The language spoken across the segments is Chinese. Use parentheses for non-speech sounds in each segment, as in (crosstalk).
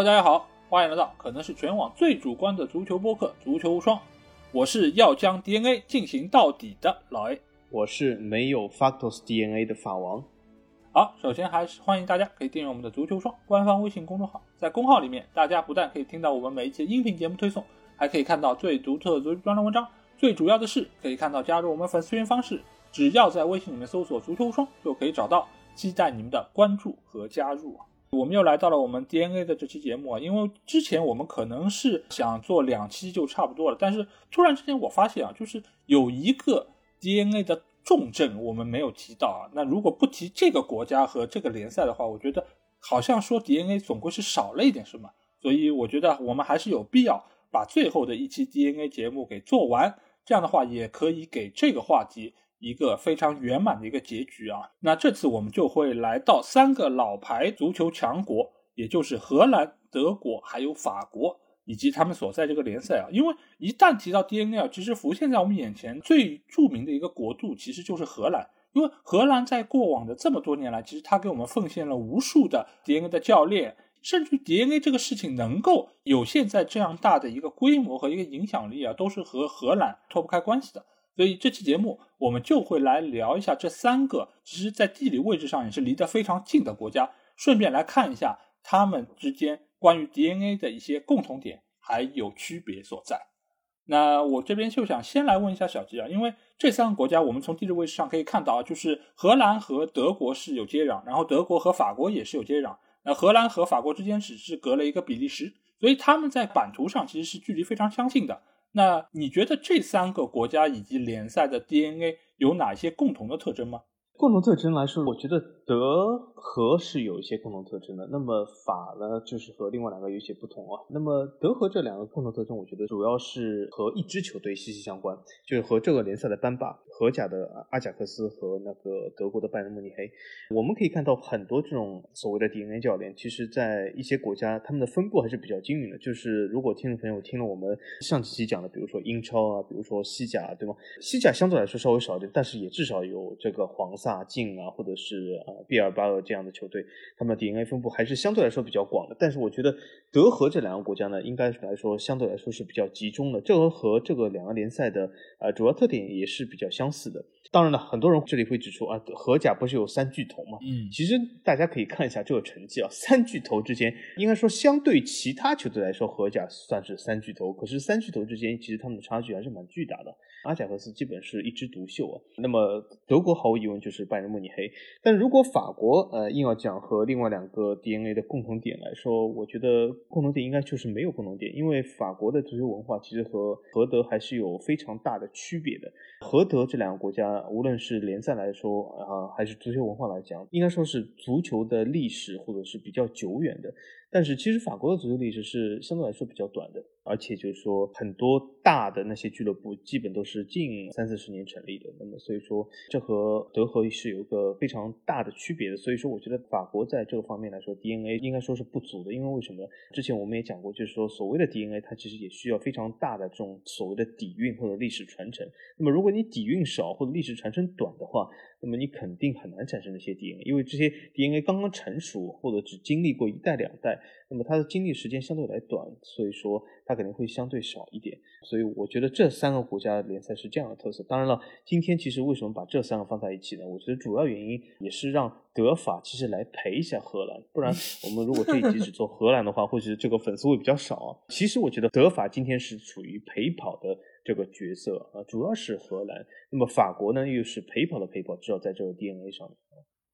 Hello，大家好，欢迎来到可能是全网最主观的足球播客《足球无双》，我是要将 DNA 进行到底的老 A，我是没有 Factos DNA 的法王。好，首先还是欢迎大家可以订阅我们的足球双官方微信公众号，在公号里面，大家不但可以听到我们每一期音频节目推送，还可以看到最独特的足球专栏文章。最主要的是，可以看到加入我们粉丝群方式，只要在微信里面搜索“足球无双”就可以找到。期待你们的关注和加入啊！我们又来到了我们 DNA 的这期节目啊，因为之前我们可能是想做两期就差不多了，但是突然之间我发现啊，就是有一个 DNA 的。重症我们没有提到啊，那如果不提这个国家和这个联赛的话，我觉得好像说 DNA 总归是少了一点什么，所以我觉得我们还是有必要把最后的一期 DNA 节目给做完，这样的话也可以给这个话题一个非常圆满的一个结局啊。那这次我们就会来到三个老牌足球强国，也就是荷兰、德国还有法国。以及他们所在这个联赛啊，因为一旦提到 DNA，其实浮现在我们眼前最著名的一个国度其实就是荷兰。因为荷兰在过往的这么多年来，其实他给我们奉献了无数的 DNA 的教练，甚至 DNA 这个事情能够有现在这样大的一个规模和一个影响力啊，都是和荷兰脱不开关系的。所以这期节目我们就会来聊一下这三个，其实在地理位置上也是离得非常近的国家，顺便来看一下他们之间。关于 DNA 的一些共同点还有区别所在，那我这边就想先来问一下小吉啊，因为这三个国家我们从地理位置上可以看到啊，就是荷兰和德国是有接壤，然后德国和法国也是有接壤，那荷兰和法国之间只是隔了一个比利时，所以他们在版图上其实是距离非常相近的。那你觉得这三个国家以及联赛的 DNA 有哪些共同的特征吗？共同特征来说，我觉得德和是有一些共同特征的。那么法呢，就是和另外两个有些不同啊。那么德和这两个共同特征，我觉得主要是和一支球队息息相关，就是和这个联赛的班霸，荷甲的阿贾克斯和那个德国的拜仁慕尼黑。我们可以看到很多这种所谓的 DNA 教练，其实在一些国家，他们的分布还是比较均匀的。就是如果听众朋友听了我们上几期讲的，比如说英超啊，比如说西甲，对吗？西甲相对来说稍微少一点，但是也至少有这个黄萨。大晋啊，或者是呃毕尔巴鄂这样的球队，他们的 DNA 分布还是相对来说比较广的。但是我觉得德和这两个国家呢，应该来说相对来说是比较集中的。这个和这个两个联赛的呃主要特点也是比较相似的。当然了，很多人这里会指出啊，荷甲不是有三巨头吗？嗯，其实大家可以看一下这个成绩啊，三巨头之间应该说相对其他球队来说，荷甲算是三巨头，可是三巨头之间其实他们的差距还是蛮巨大的。阿贾克斯基本是一枝独秀啊。那么德国毫无疑问就是拜仁慕尼黑。但如果法国呃硬要讲和另外两个 DNA 的共同点来说，我觉得共同点应该就是没有共同点，因为法国的足球文化其实和荷德还是有非常大的区别的。荷德这两个国家，无论是联赛来说啊，还是足球文化来讲，应该说是足球的历史或者是比较久远的。但是其实法国的足球历史是相对来说比较短的，而且就是说很多大的那些俱乐部基本都是近三四十年成立的，那么所以说这和德和是有一个非常大的区别的。所以说我觉得法国在这个方面来说 DNA 应该说是不足的，因为为什么？之前我们也讲过，就是说所谓的 DNA 它其实也需要非常大的这种所谓的底蕴或者历史传承。那么如果你底蕴少或者历史传承短的话，那么你肯定很难产生那些 DNA，因为这些 DNA 刚刚成熟或者只经历过一代两代，那么它的经历时间相对来短，所以说它肯定会相对少一点。所以我觉得这三个国家联赛是这样的特色。当然了，今天其实为什么把这三个放在一起呢？我觉得主要原因也是让德法其实来陪一下荷兰，不然我们如果这一集只做荷兰的话，或许这个粉丝会比较少啊。其实我觉得德法今天是处于陪跑的。这个角色啊，主要是荷兰。那么法国呢，又是陪跑的陪跑，至少在这个 DNA 上面。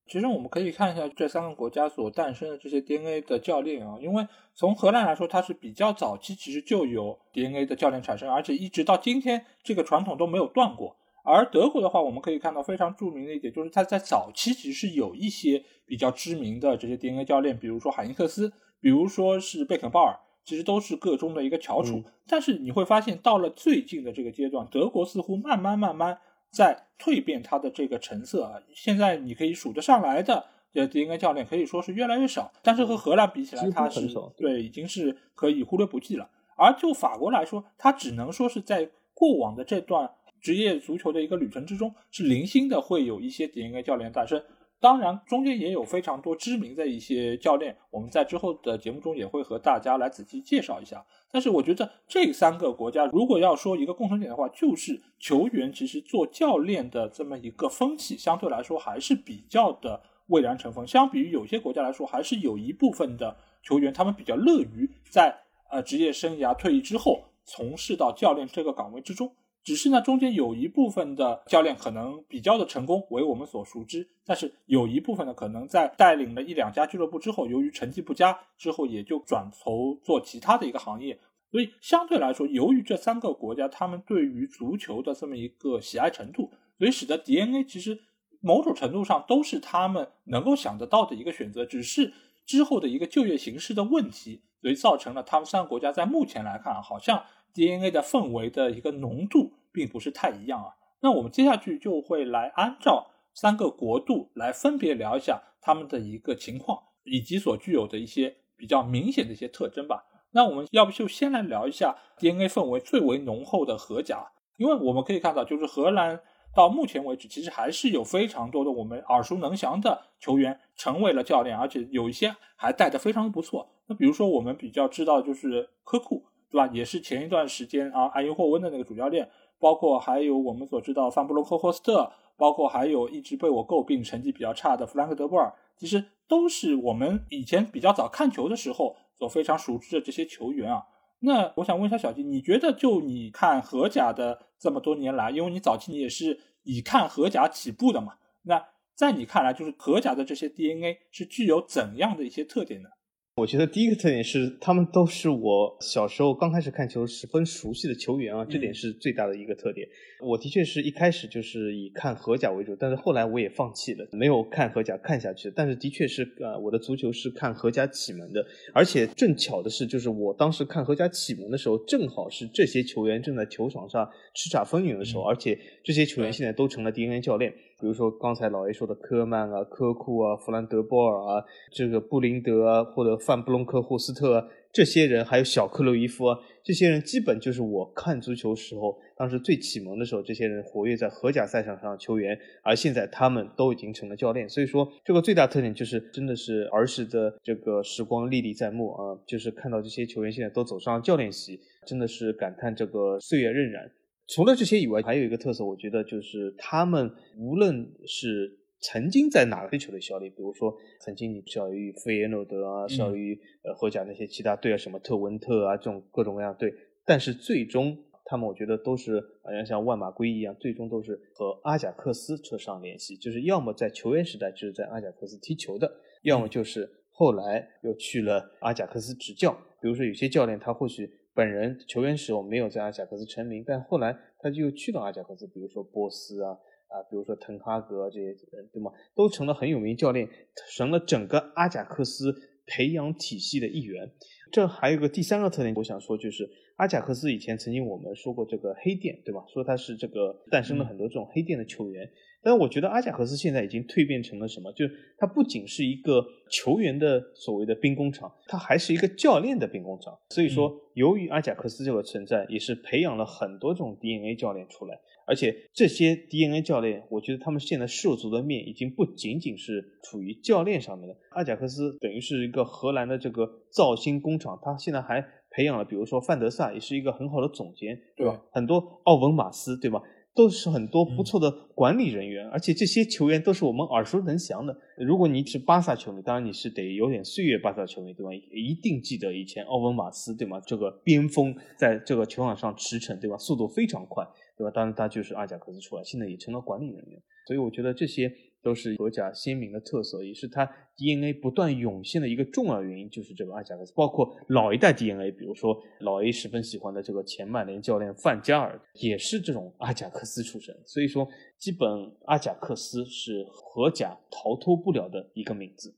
其实我们可以看一下这三个国家所诞生的这些 DNA 的教练啊，因为从荷兰来说，它是比较早期，其实就有 DNA 的教练产生，而且一直到今天，这个传统都没有断过。而德国的话，我们可以看到非常著名的一点，就是它在早期其实是有一些比较知名的这些 DNA 教练，比如说海因克斯，比如说是贝肯鲍尔。其实都是个中的一个翘楚，但是你会发现，到了最近的这个阶段，德国似乎慢慢慢慢在蜕变它的这个成色啊。现在你可以数得上来的呃 DNA 教练可以说是越来越少，但是和荷兰比起来，它是对已经是可以忽略不计了。而就法国来说，它只能说是在过往的这段职业足球的一个旅程之中，是零星的会有一些 DNA 教练诞生。当然，中间也有非常多知名的一些教练，我们在之后的节目中也会和大家来仔细介绍一下。但是，我觉得这三个国家如果要说一个共同点的话，就是球员其实做教练的这么一个风气，相对来说还是比较的蔚然成风。相比于有些国家来说，还是有一部分的球员他们比较乐于在呃职业生涯退役之后从事到教练这个岗位之中。只是呢，中间有一部分的教练可能比较的成功，为我们所熟知。但是有一部分呢，可能在带领了一两家俱乐部之后，由于成绩不佳，之后也就转投做其他的一个行业。所以相对来说，由于这三个国家他们对于足球的这么一个喜爱程度，所以使得 DNA 其实某种程度上都是他们能够想得到的一个选择。只是之后的一个就业形势的问题，所以造成了他们三个国家在目前来看，好像 DNA 的氛围的一个浓度。并不是太一样啊。那我们接下去就会来按照三个国度来分别聊一下他们的一个情况，以及所具有的一些比较明显的一些特征吧。那我们要不就先来聊一下 DNA 氛围最为浓厚的荷甲，因为我们可以看到，就是荷兰到目前为止，其实还是有非常多的我们耳熟能详的球员成为了教练，而且有一些还带的非常不错。那比如说我们比较知道就是科库，对吧？也是前一段时间啊，埃因霍温的那个主教练。包括还有我们所知道范布洛克霍斯特，包括还有一直被我诟病成绩比较差的弗兰克德波尔，其实都是我们以前比较早看球的时候所非常熟知的这些球员啊。那我想问一下小金，你觉得就你看荷甲的这么多年来，因为你早期你也是以看荷甲起步的嘛，那在你看来，就是荷甲的这些 DNA 是具有怎样的一些特点呢？我觉得第一个特点是，他们都是我小时候刚开始看球十分熟悉的球员啊，这点是最大的一个特点。我的确是一开始就是以看荷甲为主，但是后来我也放弃了，没有看荷甲看下去。但是的确是，呃，我的足球是看荷甲启蒙的，而且正巧的是，就是我当时看荷甲启蒙的时候，正好是这些球员正在球场上叱咤风云的时候，而且这些球员现在都成了 DNA 教练。比如说刚才老 A 说的科曼啊、科库啊、弗兰德波尔啊、这个布林德啊，或者范布隆克霍斯特啊，这些人，还有小克洛伊夫啊，这些人基本就是我看足球时候当时最启蒙的时候，这些人活跃在荷甲赛场上的球员，而现在他们都已经成了教练。所以说，这个最大特点就是真的是儿时的这个时光历历在目啊，就是看到这些球员现在都走上教练席，真的是感叹这个岁月荏苒。除了这些以外，还有一个特色，我觉得就是他们无论是曾经在哪个球队效力，比如说曾经你效力于费耶诺德啊，效力于呃荷甲那些其他队啊，什么特文特啊这种各种各样队，但是最终他们我觉得都是好像像万马归一样，最终都是和阿贾克斯扯上联系，就是要么在球员时代就是在阿贾克斯踢球的，要么就是后来又去了阿贾克斯执教。比如说有些教练他或许。本人球员时候没有在阿贾克斯成名，但后来他就去了阿贾克斯，比如说波斯啊啊，比如说滕哈格这些人，对吗？都成了很有名教练，成了整个阿贾克斯培养体系的一员。这还有个第三个特点，我想说就是阿贾克斯以前曾经我们说过这个黑店，对吧？说他是这个诞生了很多这种黑店的球员。但是我觉得阿贾克斯现在已经蜕变成了什么？就是它不仅是一个球员的所谓的兵工厂，它还是一个教练的兵工厂。所以说，由于阿贾克斯这个存在，也是培养了很多这种 DNA 教练出来。而且这些 DNA 教练，我觉得他们现在涉足的面已经不仅仅是处于教练上面了。阿贾克斯等于是一个荷兰的这个造星工厂，他现在还培养了，比如说范德萨，也是一个很好的总监，对吧？很多奥文马斯，对吧？都是很多不错的管理人员，而且这些球员都是我们耳熟能详的。如果你是巴萨球迷，当然你是得有点岁月巴萨球迷，对吧？一定记得以前奥文马斯，对吗？这个边锋在这个球场上驰骋，对吧？速度非常快，对吧？当然他就是阿贾克斯出来，现在也成了管理人员。所以我觉得这些。都是荷甲鲜明的特色，也是它 DNA 不断涌现的一个重要原因，就是这个阿贾克斯。包括老一代 DNA，比如说老 A 十分喜欢的这个前曼联教练范加尔，也是这种阿贾克斯出身。所以说，基本阿贾克斯是荷甲逃脱不了的一个名字。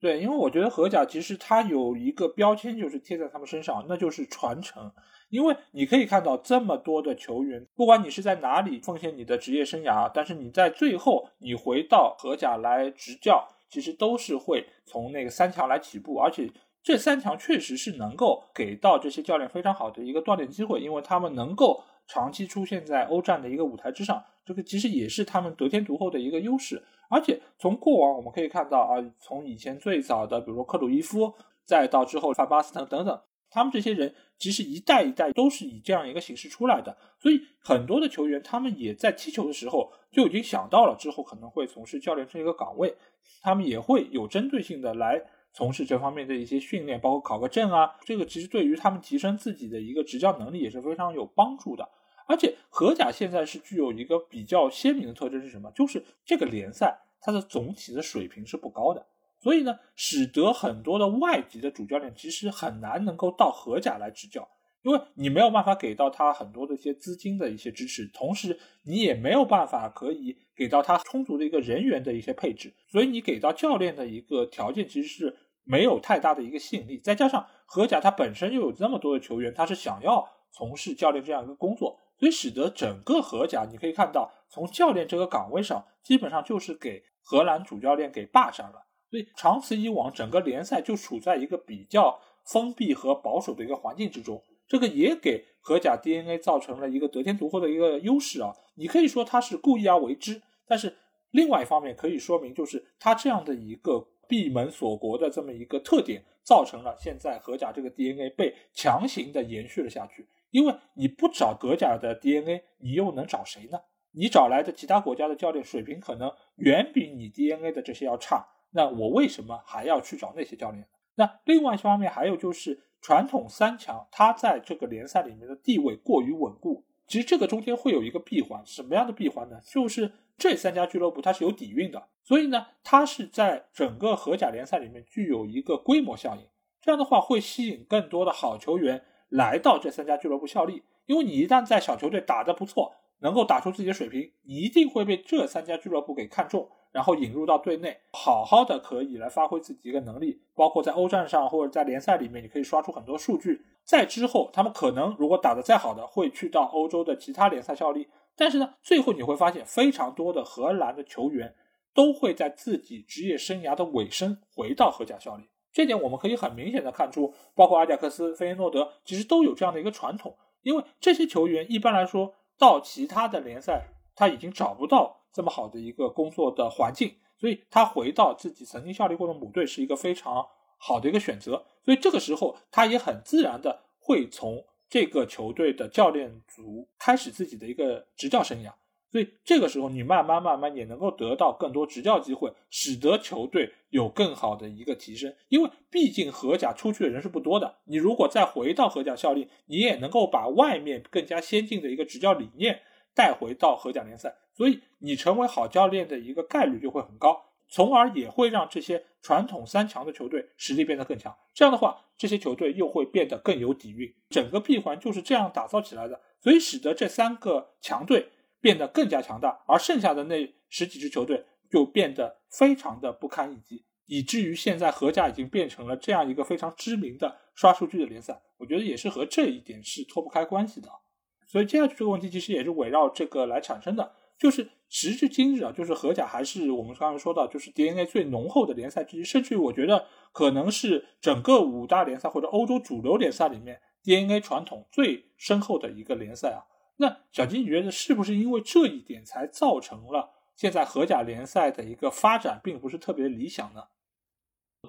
对，因为我觉得荷甲其实它有一个标签，就是贴在他们身上，那就是传承。因为你可以看到这么多的球员，不管你是在哪里奉献你的职业生涯，但是你在最后你回到荷甲来执教，其实都是会从那个三强来起步，而且这三强确实是能够给到这些教练非常好的一个锻炼机会，因为他们能够长期出现在欧战的一个舞台之上，这个其实也是他们得天独厚的一个优势。而且从过往我们可以看到啊，从以前最早的，比如说克鲁伊夫，再到之后范巴斯滕等等，他们这些人其实一代一代都是以这样一个形式出来的。所以很多的球员他们也在踢球的时候就已经想到了之后可能会从事教练这一个岗位，他们也会有针对性的来从事这方面的一些训练，包括考个证啊。这个其实对于他们提升自己的一个执教能力也是非常有帮助的。而且荷甲现在是具有一个比较鲜明的特征是什么？就是这个联赛它的总体的水平是不高的，所以呢，使得很多的外籍的主教练其实很难能够到荷甲来执教，因为你没有办法给到他很多的一些资金的一些支持，同时你也没有办法可以给到他充足的一个人员的一些配置，所以你给到教练的一个条件其实是没有太大的一个吸引力。再加上荷甲它本身又有这么多的球员，他是想要从事教练这样一个工作。所以使得整个荷甲，你可以看到，从教练这个岗位上，基本上就是给荷兰主教练给霸占了。所以长此以往，整个联赛就处在一个比较封闭和保守的一个环境之中。这个也给荷甲 DNA 造成了一个得天独厚的一个优势啊！你可以说他是故意而为之，但是另外一方面可以说明，就是他这样的一个闭门锁国的这么一个特点，造成了现在荷甲这个 DNA 被强行的延续了下去。因为你不找德甲的 DNA，你又能找谁呢？你找来的其他国家的教练水平可能远比你 DNA 的这些要差，那我为什么还要去找那些教练？那另外一方面还有就是传统三强，它在这个联赛里面的地位过于稳固。其实这个中间会有一个闭环，什么样的闭环呢？就是这三家俱乐部它是有底蕴的，所以呢，它是在整个荷甲联赛里面具有一个规模效应，这样的话会吸引更多的好球员。来到这三家俱乐部效力，因为你一旦在小球队打得不错，能够打出自己的水平，你一定会被这三家俱乐部给看中，然后引入到队内，好好的可以来发挥自己一个能力，包括在欧战上或者在联赛里面，你可以刷出很多数据。在之后，他们可能如果打得再好的，会去到欧洲的其他联赛效力。但是呢，最后你会发现，非常多的荷兰的球员都会在自己职业生涯的尾声回到荷甲效力。这点我们可以很明显的看出，包括阿贾克斯、费耶诺德，其实都有这样的一个传统。因为这些球员一般来说到其他的联赛，他已经找不到这么好的一个工作的环境，所以他回到自己曾经效力过的母队是一个非常好的一个选择。所以这个时候，他也很自然的会从这个球队的教练组开始自己的一个执教生涯。所以这个时候，你慢慢慢慢也能够得到更多执教机会，使得球队有更好的一个提升。因为毕竟荷甲出去的人是不多的，你如果再回到荷甲效力，你也能够把外面更加先进的一个执教理念带回到荷甲联赛，所以你成为好教练的一个概率就会很高，从而也会让这些传统三强的球队实力变得更强。这样的话，这些球队又会变得更有底蕴。整个闭环就是这样打造起来的，所以使得这三个强队。变得更加强大，而剩下的那十几支球队就变得非常的不堪一击，以至于现在荷甲已经变成了这样一个非常知名的刷数据的联赛。我觉得也是和这一点是脱不开关系的。所以接下去这个问题其实也是围绕这个来产生的，就是时至今日啊，就是荷甲还是我们刚才说到，就是 DNA 最浓厚的联赛之一，甚至于我觉得可能是整个五大联赛或者欧洲主流联赛里面 DNA 传统最深厚的一个联赛啊。那小金，你觉得是不是因为这一点才造成了现在荷甲联赛的一个发展并不是特别理想呢？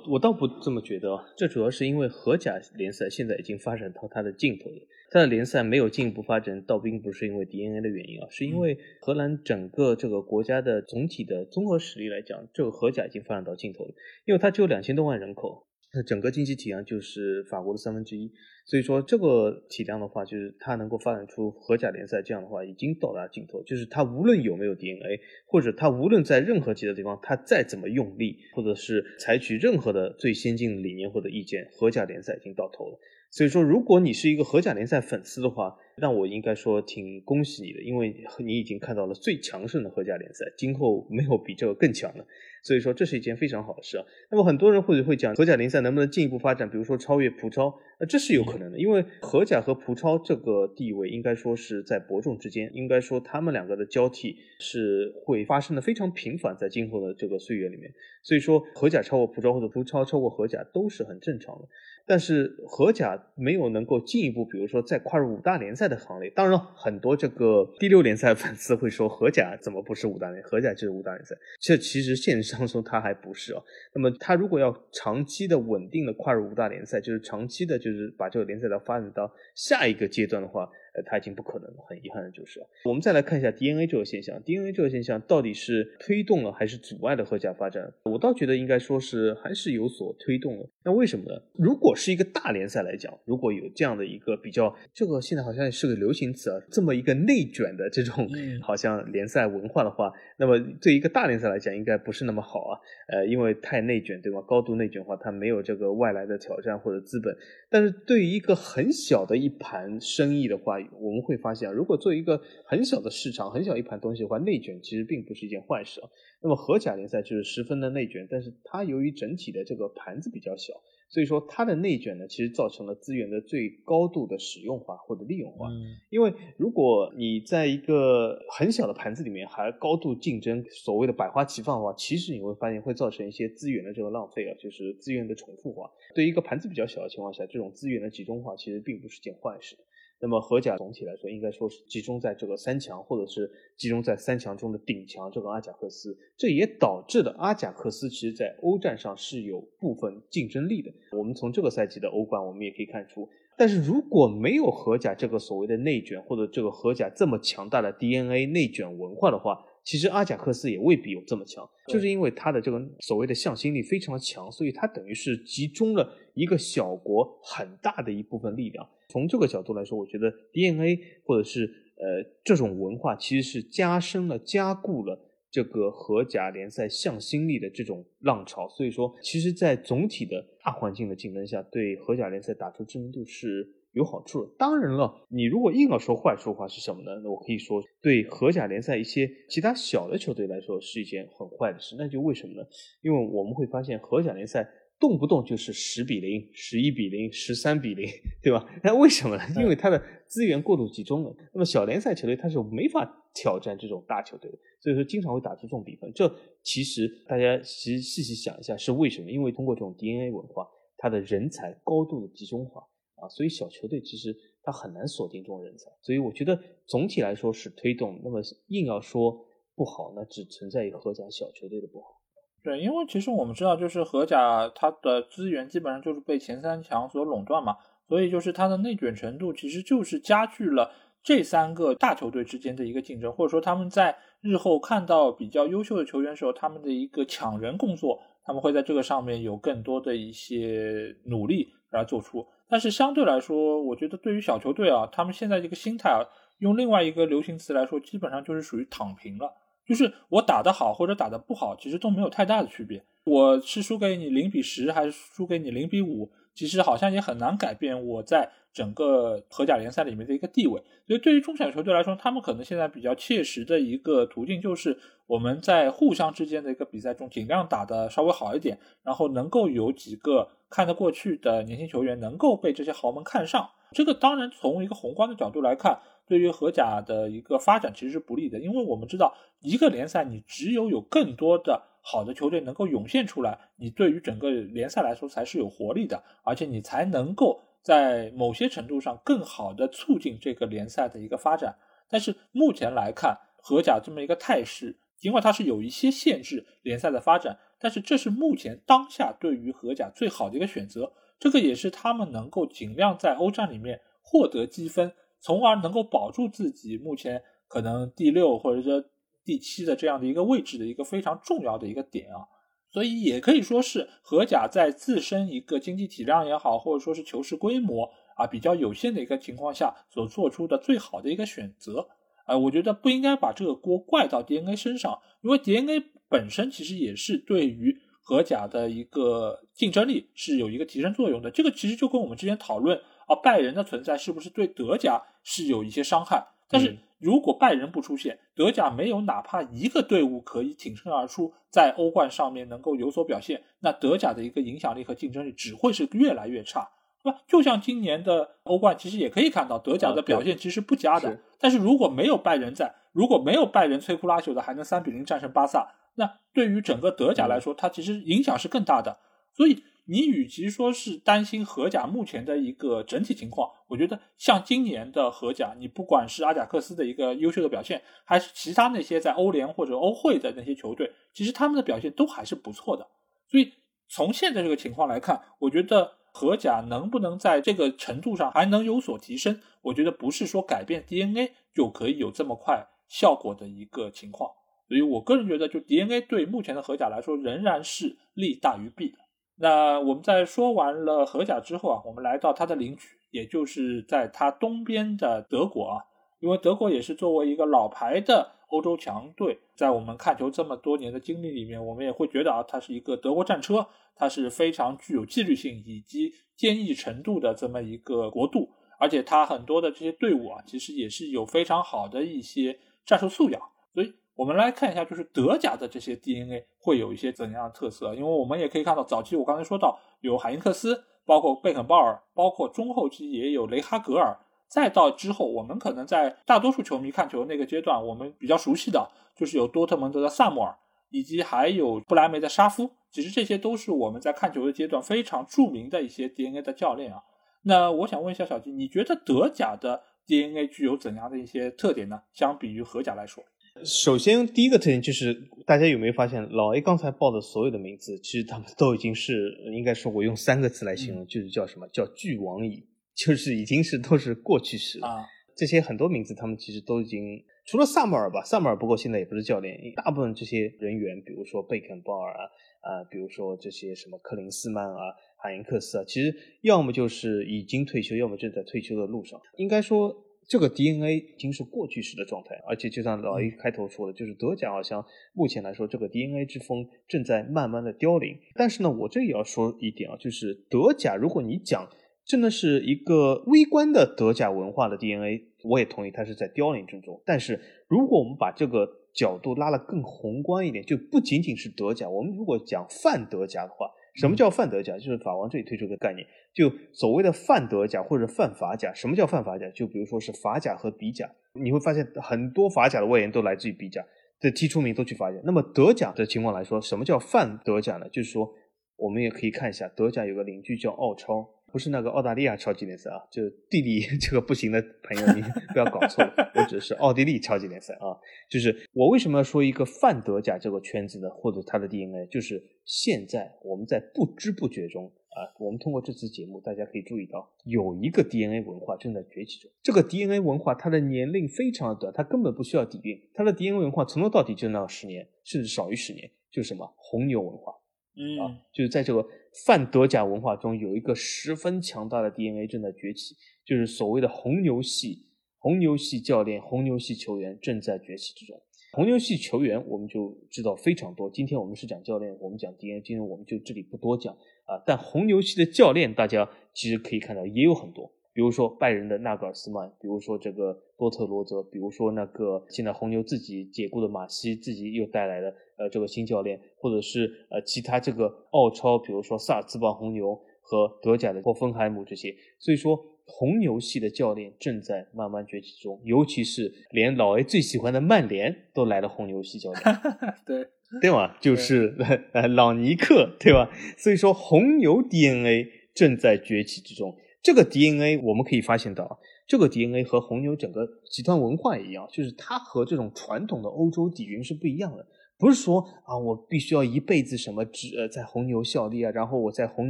我倒不这么觉得，这主要是因为荷甲联赛现在已经发展到它的尽头了，它的联赛没有进一步发展，倒并不是因为 DNA 的原因啊，是因为荷兰整个这个国家的总体的综合实力来讲，这个荷甲已经发展到尽头了，因为它只有两千多万人口。它整个经济体量就是法国的三分之一，所以说这个体量的话，就是它能够发展出荷甲联赛这样的话，已经到达尽头。就是它无论有没有 DNA，或者它无论在任何其他地方，它再怎么用力，或者是采取任何的最先进的理念或者意见，荷甲联赛已经到头了。所以说，如果你是一个荷甲联赛粉丝的话，那我应该说挺恭喜你的，因为你已经看到了最强盛的荷甲联赛，今后没有比这个更强的。所以说这是一件非常好的事啊。那么很多人或者会讲荷甲联赛能不能进一步发展，比如说超越葡超，那这是有可能的，因为荷甲和葡超这个地位应该说是在伯仲之间，应该说他们两个的交替是会发生的非常频繁，在今后的这个岁月里面。所以说荷甲超过葡超或者葡超超过荷甲都是很正常的。但是荷甲没有能够进一步，比如说再跨入五大联赛的行列。当然，很多这个第六联赛粉丝会说，荷甲怎么不是五大联？荷甲就是五大联赛。这其实现实上说，它还不是哦。那么，它如果要长期的稳定的跨入五大联赛，就是长期的，就是把这个联赛的发展到下一个阶段的话。呃，它已经不可能了，很遗憾的就是。我们再来看一下 DNA 这个现象，DNA 这个现象到底是推动了还是阻碍了荷甲发展？我倒觉得应该说是还是有所推动了。那为什么呢？如果是一个大联赛来讲，如果有这样的一个比较，这个现在好像是个流行词啊，这么一个内卷的这种好像联赛文化的话，那么对一个大联赛来讲，应该不是那么好啊。呃，因为太内卷，对吧？高度内卷化，它没有这个外来的挑战或者资本。但是对于一个很小的一盘生意的话，我们会发现，如果做一个很小的市场、很小一盘东西的话，内卷其实并不是一件坏事啊。那么荷甲联赛就是十分的内卷，但是它由于整体的这个盘子比较小。所以说，它的内卷呢，其实造成了资源的最高度的使用化或者利用化。因为如果你在一个很小的盘子里面还高度竞争，所谓的百花齐放的话，其实你会发现会造成一些资源的这个浪费啊，就是资源的重复化。对于一个盘子比较小的情况下，这种资源的集中化其实并不是件坏事。那么荷甲总体来说，应该说是集中在这个三强，或者是集中在三强中的顶强，这个阿贾克斯，这也导致了阿贾克斯其实在欧战上是有部分竞争力的。我们从这个赛季的欧冠，我们也可以看出，但是如果没有荷甲这个所谓的内卷，或者这个荷甲这么强大的 DNA 内卷文化的话，其实阿贾克斯也未必有这么强。就是因为他的这个所谓的向心力非常的强，所以他等于是集中了一个小国很大的一部分力量。从这个角度来说，我觉得 DNA 或者是呃这种文化其实是加深了、加固了这个荷甲联赛向心力的这种浪潮。所以说，其实，在总体的大环境的竞争下，对荷甲联赛打出知名度是有好处的。当然了，你如果硬要说坏处的话是什么呢？那我可以说，对荷甲联赛一些其他小的球队来说是一件很坏的事。那就为什么呢？因为我们会发现荷甲联赛。动不动就是十比零、十一比零、十三比零，对吧？那为什么呢？因为它的资源过度集中了。那么小联赛球队它是没法挑战这种大球队的，所以说经常会打出这种比分。这其实大家其实细细想一下是为什么？因为通过这种 DNA 文化，它的人才高度的集中化啊，所以小球队其实它很难锁定这种人才。所以我觉得总体来说是推动。那么硬要说不好，那只存在于荷甲小球队的不好。对，因为其实我们知道，就是荷甲它的资源基本上就是被前三强所垄断嘛，所以就是它的内卷程度其实就是加剧了这三个大球队之间的一个竞争，或者说他们在日后看到比较优秀的球员时候，他们的一个抢人工作，他们会在这个上面有更多的一些努力来做出。但是相对来说，我觉得对于小球队啊，他们现在这个心态啊，用另外一个流行词来说，基本上就是属于躺平了。就是我打得好或者打得不好，其实都没有太大的区别。我是输给你零比十，还是输给你零比五，其实好像也很难改变我在整个荷甲联赛里面的一个地位。所以对于中小球队来说，他们可能现在比较切实的一个途径，就是我们在互相之间的一个比赛中，尽量打得稍微好一点，然后能够有几个看得过去的年轻球员能够被这些豪门看上。这个当然从一个宏观的角度来看。对于荷甲的一个发展其实是不利的，因为我们知道一个联赛你只有有更多的好的球队能够涌现出来，你对于整个联赛来说才是有活力的，而且你才能够在某些程度上更好的促进这个联赛的一个发展。但是目前来看，荷甲这么一个态势，尽管它是有一些限制联赛的发展，但是这是目前当下对于荷甲最好的一个选择，这个也是他们能够尽量在欧战里面获得积分。从而能够保住自己目前可能第六或者说第七的这样的一个位置的一个非常重要的一个点啊，所以也可以说是荷甲在自身一个经济体量也好，或者说是球市规模啊比较有限的一个情况下所做出的最好的一个选择。呃，我觉得不应该把这个锅怪到 DNA 身上，因为 DNA 本身其实也是对于荷甲的一个竞争力是有一个提升作用的。这个其实就跟我们之前讨论。而拜仁的存在是不是对德甲是有一些伤害？但是如果拜仁不出现，德甲没有哪怕一个队伍可以挺身而出，在欧冠上面能够有所表现，那德甲的一个影响力和竞争力只会是越来越差，对吧？就像今年的欧冠，其实也可以看到德甲的表现其实不佳的。但是如果没有拜仁在，如果没有拜仁摧枯拉朽的还能三比零战胜巴萨，那对于整个德甲来说，它其实影响是更大的。所以。你与其说是担心荷甲目前的一个整体情况，我觉得像今年的荷甲，你不管是阿贾克斯的一个优秀的表现，还是其他那些在欧联或者欧会的那些球队，其实他们的表现都还是不错的。所以从现在这个情况来看，我觉得荷甲能不能在这个程度上还能有所提升，我觉得不是说改变 DNA 就可以有这么快效果的一个情况。所以我个人觉得，就 DNA 对目前的荷甲来说，仍然是利大于弊的。那我们在说完了荷甲之后啊，我们来到它的邻居，也就是在它东边的德国啊，因为德国也是作为一个老牌的欧洲强队，在我们看球这么多年的经历里面，我们也会觉得啊，它是一个德国战车，它是非常具有纪律性以及坚毅程度的这么一个国度，而且它很多的这些队伍啊，其实也是有非常好的一些战术素养，所以。我们来看一下，就是德甲的这些 DNA 会有一些怎样的特色？因为我们也可以看到，早期我刚才说到有海因克斯，包括贝肯鲍尔，包括中后期也有雷哈格尔，再到之后，我们可能在大多数球迷看球那个阶段，我们比较熟悉的就是有多特蒙德的萨穆尔，以及还有布莱梅的沙夫。其实这些都是我们在看球的阶段非常著名的一些 DNA 的教练啊。那我想问一下小吉，你觉得德甲的 DNA 具有怎样的一些特点呢？相比于荷甲来说？首先，第一个特点就是，大家有没有发现，老 A 刚才报的所有的名字，其实他们都已经是，应该说，我用三个词来形容，就是叫什么叫俱往矣，就是已经是都是过去式啊。这些很多名字，他们其实都已经，除了萨默尔吧，萨默尔不过现在也不是教练，大部分这些人员，比如说贝肯鲍尔啊，啊，比如说这些什么克林斯曼啊、海因克斯啊，其实要么就是已经退休，要么正在退休的路上，应该说。这个 DNA 已经是过去式的状态，而且就像老 A 开头说的，就是德甲好像目前来说，这个 DNA 之风正在慢慢的凋零。但是呢，我这也要说一点啊，就是德甲，如果你讲真的是一个微观的德甲文化的 DNA，我也同意它是在凋零之中。但是如果我们把这个角度拉得更宏观一点，就不仅仅是德甲，我们如果讲泛德甲的话。什么叫范德甲？就是法王这里推出的概念，就所谓的范德甲或者范法甲。什么叫范法甲？就比如说是法甲和比甲，你会发现很多法甲的外援都来自于比甲，的踢出名都去法甲。那么德甲的情况来说，什么叫范德甲呢？就是说，我们也可以看一下，德甲有个邻居叫奥超。不是那个澳大利亚超级联赛啊，就地理 (laughs) 这个不行的朋友，你 (laughs) 不要搞错了，我指的是奥地利超级联赛啊。就是我为什么要说一个泛德甲这个圈子呢或者它的 DNA，就是现在我们在不知不觉中啊，我们通过这次节目，大家可以注意到有一个 DNA 文化正在崛起中。这个 DNA 文化它的年龄非常的短，它根本不需要底蕴，它的 DNA 文化从头到底就那十年，甚至少于十年，就是什么红牛文化。嗯，就是在这个泛德甲文化中，有一个十分强大的 DNA 正在崛起，就是所谓的红牛系、红牛系教练、红牛系球员正在崛起之中。红牛系球员我们就知道非常多。今天我们是讲教练，我们讲 DNA，今天我们就这里不多讲啊。但红牛系的教练，大家其实可以看到也有很多。比如说拜仁的纳格尔斯曼，比如说这个多特罗泽，比如说那个现在红牛自己解雇的马西，自己又带来的呃这个新教练，或者是呃其他这个澳超，比如说萨尔茨堡红牛和德甲的霍芬海姆这些，所以说红牛系的教练正在慢慢崛起中，尤其是连老 A 最喜欢的曼联都来了红牛系教练，(laughs) 对对吧？(laughs) 就是呃老尼克对吧？所以说红牛 DNA 正在崛起之中。这个 DNA 我们可以发现到，这个 DNA 和红牛整个集团文化一样，就是它和这种传统的欧洲底蕴是不一样的。不是说啊，我必须要一辈子什么执呃在红牛效力啊，然后我在红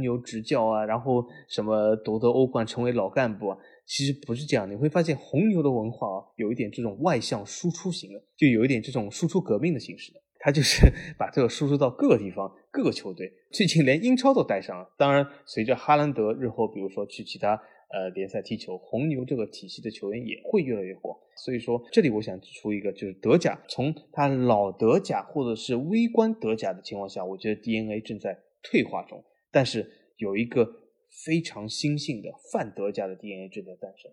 牛执教啊，然后什么夺得欧冠成为老干部啊，其实不是这样。你会发现红牛的文化啊，有一点这种外向输出型的，就有一点这种输出革命的形式的。他就是 (laughs) 把这个输出到各个地方、各个球队，最近连英超都带上了。当然，随着哈兰德日后，比如说去其他呃联赛踢球，红牛这个体系的球员也会越来越广。所以说，这里我想指出一个，就是德甲，从他老德甲或者是微观德甲的情况下，我觉得 DNA 正在退化中，但是有一个非常新兴的泛德甲的 DNA 正在诞生。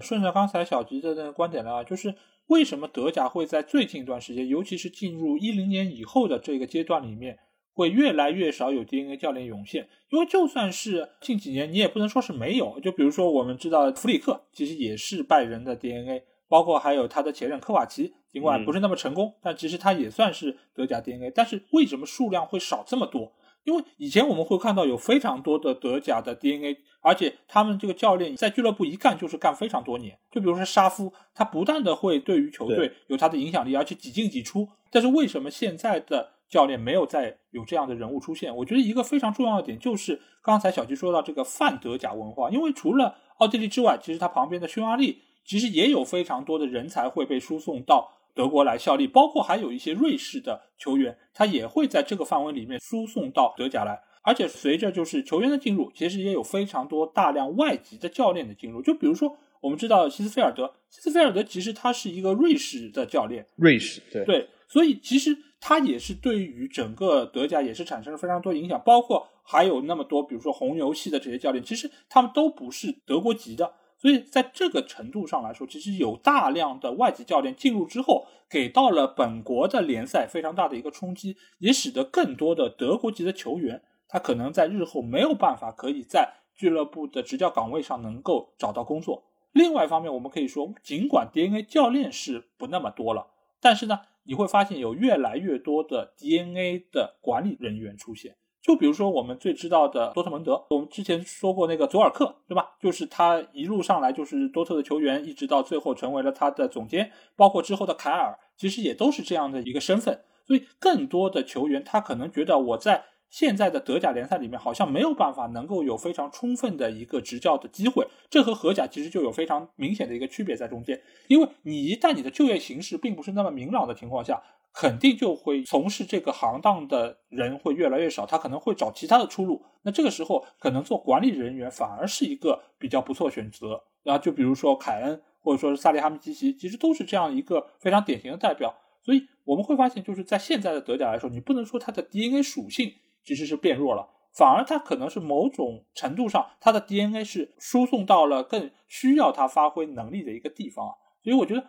顺着刚才小吉的那个观点呢，就是为什么德甲会在最近一段时间，尤其是进入一零年以后的这个阶段里面，会越来越少有 DNA 教练涌现？因为就算是近几年，你也不能说是没有。就比如说我们知道弗里克，其实也是拜仁的 DNA，包括还有他的前任科瓦奇，尽管不是那么成功，但其实他也算是德甲 DNA。但是为什么数量会少这么多？因为以前我们会看到有非常多的德甲的 DNA，而且他们这个教练在俱乐部一干就是干非常多年。就比如说沙夫，他不断的会对于球队有他的影响力，而且几进几出。但是为什么现在的教练没有再有这样的人物出现？我觉得一个非常重要的点就是刚才小吉说到这个范德甲文化，因为除了奥地利之外，其实他旁边的匈牙利其实也有非常多的人才会被输送到。德国来效力，包括还有一些瑞士的球员，他也会在这个范围里面输送到德甲来。而且随着就是球员的进入，其实也有非常多大量外籍的教练的进入。就比如说，我们知道希斯菲尔德，希斯菲尔德其实他是一个瑞士的教练，瑞士对对，所以其实他也是对于整个德甲也是产生了非常多影响。包括还有那么多，比如说红牛系的这些教练，其实他们都不是德国籍的。所以在这个程度上来说，其实有大量的外籍教练进入之后，给到了本国的联赛非常大的一个冲击，也使得更多的德国籍的球员，他可能在日后没有办法可以在俱乐部的执教岗位上能够找到工作。另外一方面，我们可以说，尽管 DNA 教练是不那么多了，但是呢，你会发现有越来越多的 DNA 的管理人员出现。就比如说我们最知道的多特蒙德，我们之前说过那个佐尔克，对吧？就是他一路上来就是多特的球员，一直到最后成为了他的总监，包括之后的凯尔，其实也都是这样的一个身份。所以更多的球员他可能觉得我在现在的德甲联赛里面好像没有办法能够有非常充分的一个执教的机会，这和荷甲其实就有非常明显的一个区别在中间。因为你一旦你的就业形势并不是那么明朗的情况下。肯定就会从事这个行当的人会越来越少，他可能会找其他的出路。那这个时候，可能做管理人员反而是一个比较不错选择。然后就比如说凯恩，或者说是萨利哈米基奇，其实都是这样一个非常典型的代表。所以我们会发现，就是在现在的德甲来说，你不能说它的 DNA 属性其实是变弱了，反而它可能是某种程度上，它的 DNA 是输送到了更需要它发挥能力的一个地方啊。所以我觉得。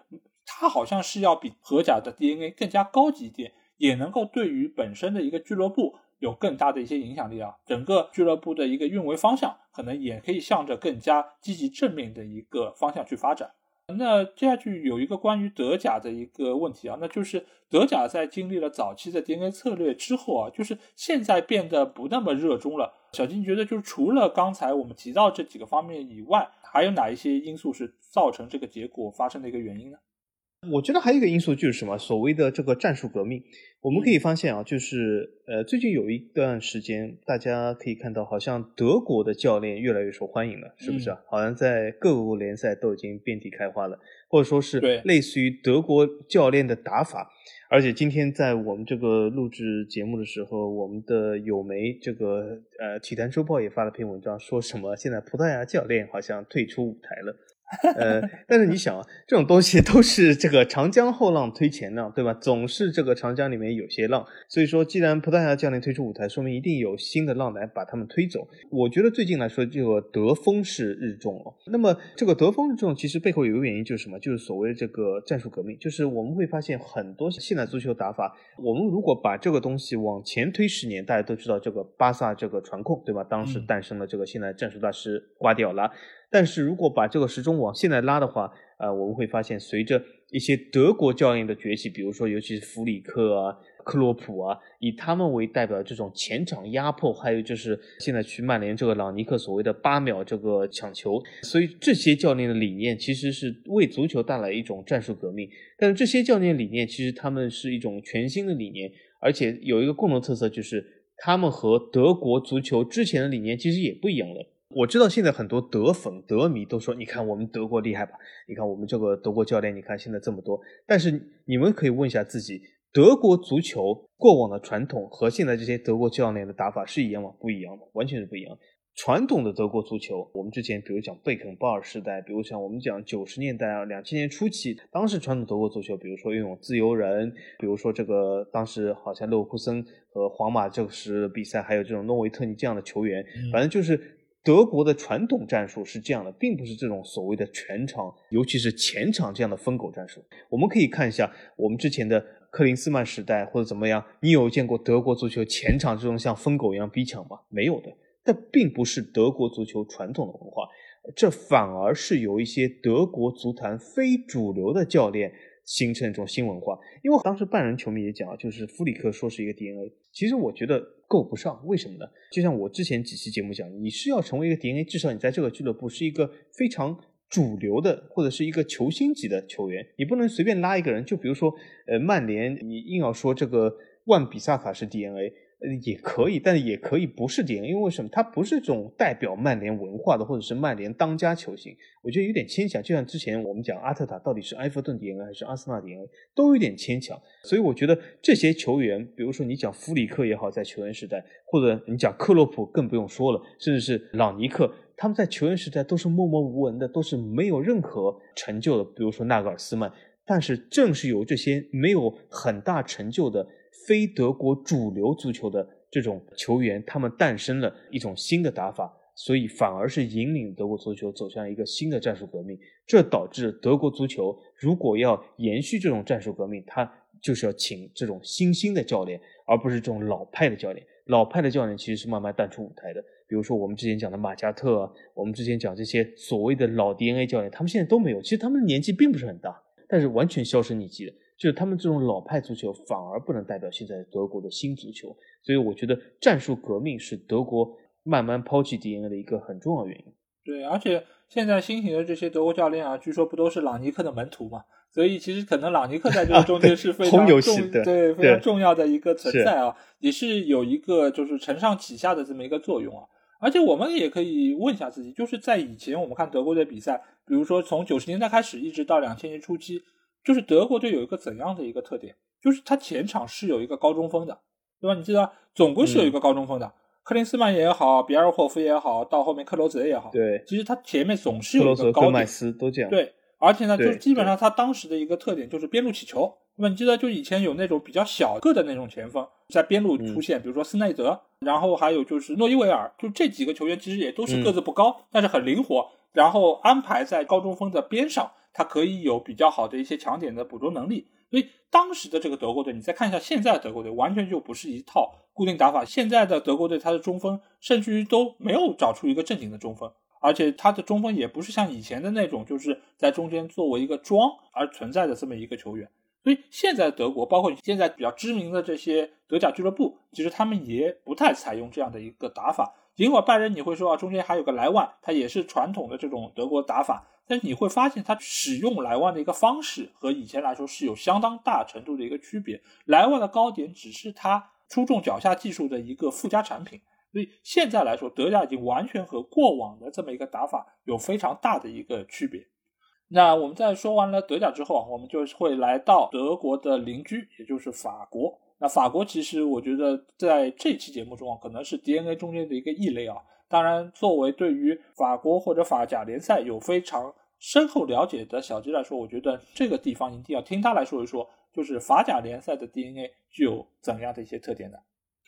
它好像是要比荷甲的 DNA 更加高级一点，也能够对于本身的一个俱乐部有更大的一些影响力啊。整个俱乐部的一个运维方向，可能也可以向着更加积极正面的一个方向去发展。那接下去有一个关于德甲的一个问题啊，那就是德甲在经历了早期的 DNA 策略之后啊，就是现在变得不那么热衷了。小金觉得，就是除了刚才我们提到这几个方面以外，还有哪一些因素是造成这个结果发生的一个原因呢？我觉得还有一个因素就是什么？所谓的这个战术革命，我们可以发现啊，就是呃，最近有一段时间，大家可以看到，好像德国的教练越来越受欢迎了，是不是啊？好像在各国联赛都已经遍地开花了，或者说是类似于德国教练的打法。而且今天在我们这个录制节目的时候，我们的有媒这个呃体坛周报也发了篇文章，说什么现在葡萄牙教练好像退出舞台了。呃，但是你想啊，这种东西都是这个长江后浪推前浪，对吧？总是这个长江里面有些浪，所以说，既然葡萄牙教练退出舞台，说明一定有新的浪来把他们推走。我觉得最近来说，这个德风是日重了。那么这个德风日重，其实背后有一个原因就是什么？就是所谓的这个战术革命。就是我们会发现很多现代足球打法，我们如果把这个东西往前推十年，大家都知道这个巴萨这个传控，对吧？当时诞生了这个现代战术大师瓜迪奥拉。但是如果把这个时钟往现在拉的话，呃，我们会发现，随着一些德国教练的崛起，比如说尤其是弗里克啊、克洛普啊，以他们为代表的这种前场压迫，还有就是现在去曼联这个朗尼克所谓的八秒这个抢球，所以这些教练的理念其实是为足球带来一种战术革命。但是这些教练理念其实他们是一种全新的理念，而且有一个共同特色就是他们和德国足球之前的理念其实也不一样了。我知道现在很多德粉、德迷都说：“你看我们德国厉害吧？你看我们这个德国教练，你看现在这么多。”但是你们可以问一下自己：德国足球过往的传统和现在这些德国教练的打法是一样吗？不一样的，完全是不一样。传统的德国足球，我们之前比如讲贝肯鲍尔时代，比如像我们讲九十年代啊、两千年初期，当时传统德国足球，比如说拥有自由人，比如说这个当时好像勒沃库森和皇马这时比赛，还有这种诺维特尼这样的球员，反正就是。德国的传统战术是这样的，并不是这种所谓的全场，尤其是前场这样的疯狗战术。我们可以看一下我们之前的克林斯曼时代或者怎么样，你有见过德国足球前场这种像疯狗一样逼抢吗？没有的。这并不是德国足球传统的文化，这反而是有一些德国足坛非主流的教练形成一种新文化。因为当时拜仁球迷也讲啊，就是弗里克说是一个 DNA，其实我觉得够不上。为什么呢？就像我之前几期节目讲，你是要成为一个 DNA，至少你在这个俱乐部是一个非常主流的，或者是一个球星级的球员，你不能随便拉一个人。就比如说，呃，曼联，你硬要说这个万比萨卡是 DNA。也可以，但是也可以不是 DNA，因为什么？他不是这种代表曼联文化的，或者是曼联当家球星，我觉得有点牵强。就像之前我们讲阿特塔到底是埃弗顿 DNA 还是阿森纳 DNA，都有点牵强。所以我觉得这些球员，比如说你讲弗里克也好，在球员时代，或者你讲克洛普更不用说了，甚至是朗尼克，他们在球员时代都是默默无闻的，都是没有任何成就的。比如说纳格尔斯曼，但是正是有这些没有很大成就的。非德国主流足球的这种球员，他们诞生了一种新的打法，所以反而是引领德国足球走向一个新的战术革命。这导致德国足球如果要延续这种战术革命，他就是要请这种新兴的教练，而不是这种老派的教练。老派的教练其实是慢慢淡出舞台的。比如说我们之前讲的马加特，我们之前讲这些所谓的老 DNA 教练，他们现在都没有。其实他们的年纪并不是很大，但是完全销声匿迹的。就是他们这种老派足球反而不能代表现在德国的新足球，所以我觉得战术革命是德国慢慢抛弃 DNA 的一个很重要原因。对，而且现在新型的这些德国教练啊，据说不都是朗尼克的门徒嘛？所以其实可能朗尼克在这个中间是非常重，对非常重要的一个存在啊，也是有一个就是承上启下的这么一个作用啊。而且我们也可以问一下自己，就是在以前我们看德国队比赛，比如说从九十年代开始一直到两千年初期。就是德国队有一个怎样的一个特点？就是他前场是有一个高中锋的，对吧？你记得，总归是有一个高中锋的。克林斯曼也好，比尔霍夫也好，到后面克罗泽也好，对，其实他前面总是有一个高麦斯都这样。对，而且呢，就基本上他当时的一个特点就是边路起球。那么你记得，就以前有那种比较小个的那种前锋在边路出现，比如说斯内德，然后还有就是诺伊维尔，就这几个球员其实也都是个子不高，但是很灵活，然后安排在高中锋的边上。他可以有比较好的一些强点的捕捉能力，所以当时的这个德国队，你再看一下现在德国队，完全就不是一套固定打法。现在的德国队，他的中锋甚至于都没有找出一个正经的中锋，而且他的中锋也不是像以前的那种，就是在中间作为一个桩而存在的这么一个球员。所以现在德国，包括现在比较知名的这些德甲俱乐部，其实他们也不太采用这样的一个打法。尽管拜仁你会说啊，中间还有个莱万，他也是传统的这种德国打法。但是你会发现，他使用莱万的一个方式和以前来说是有相当大程度的一个区别。莱万的高点只是他出众脚下技术的一个附加产品，所以现在来说，德甲已经完全和过往的这么一个打法有非常大的一个区别。那我们在说完了德甲之后啊，我们就会来到德国的邻居，也就是法国。那法国其实我觉得在这期节目中啊，可能是 DNA 中间的一个异类啊。当然，作为对于法国或者法甲联赛有非常深厚了解的小吉来说，我觉得这个地方一定要听他来说一说，就是法甲联赛的 DNA 具有怎样的一些特点呢？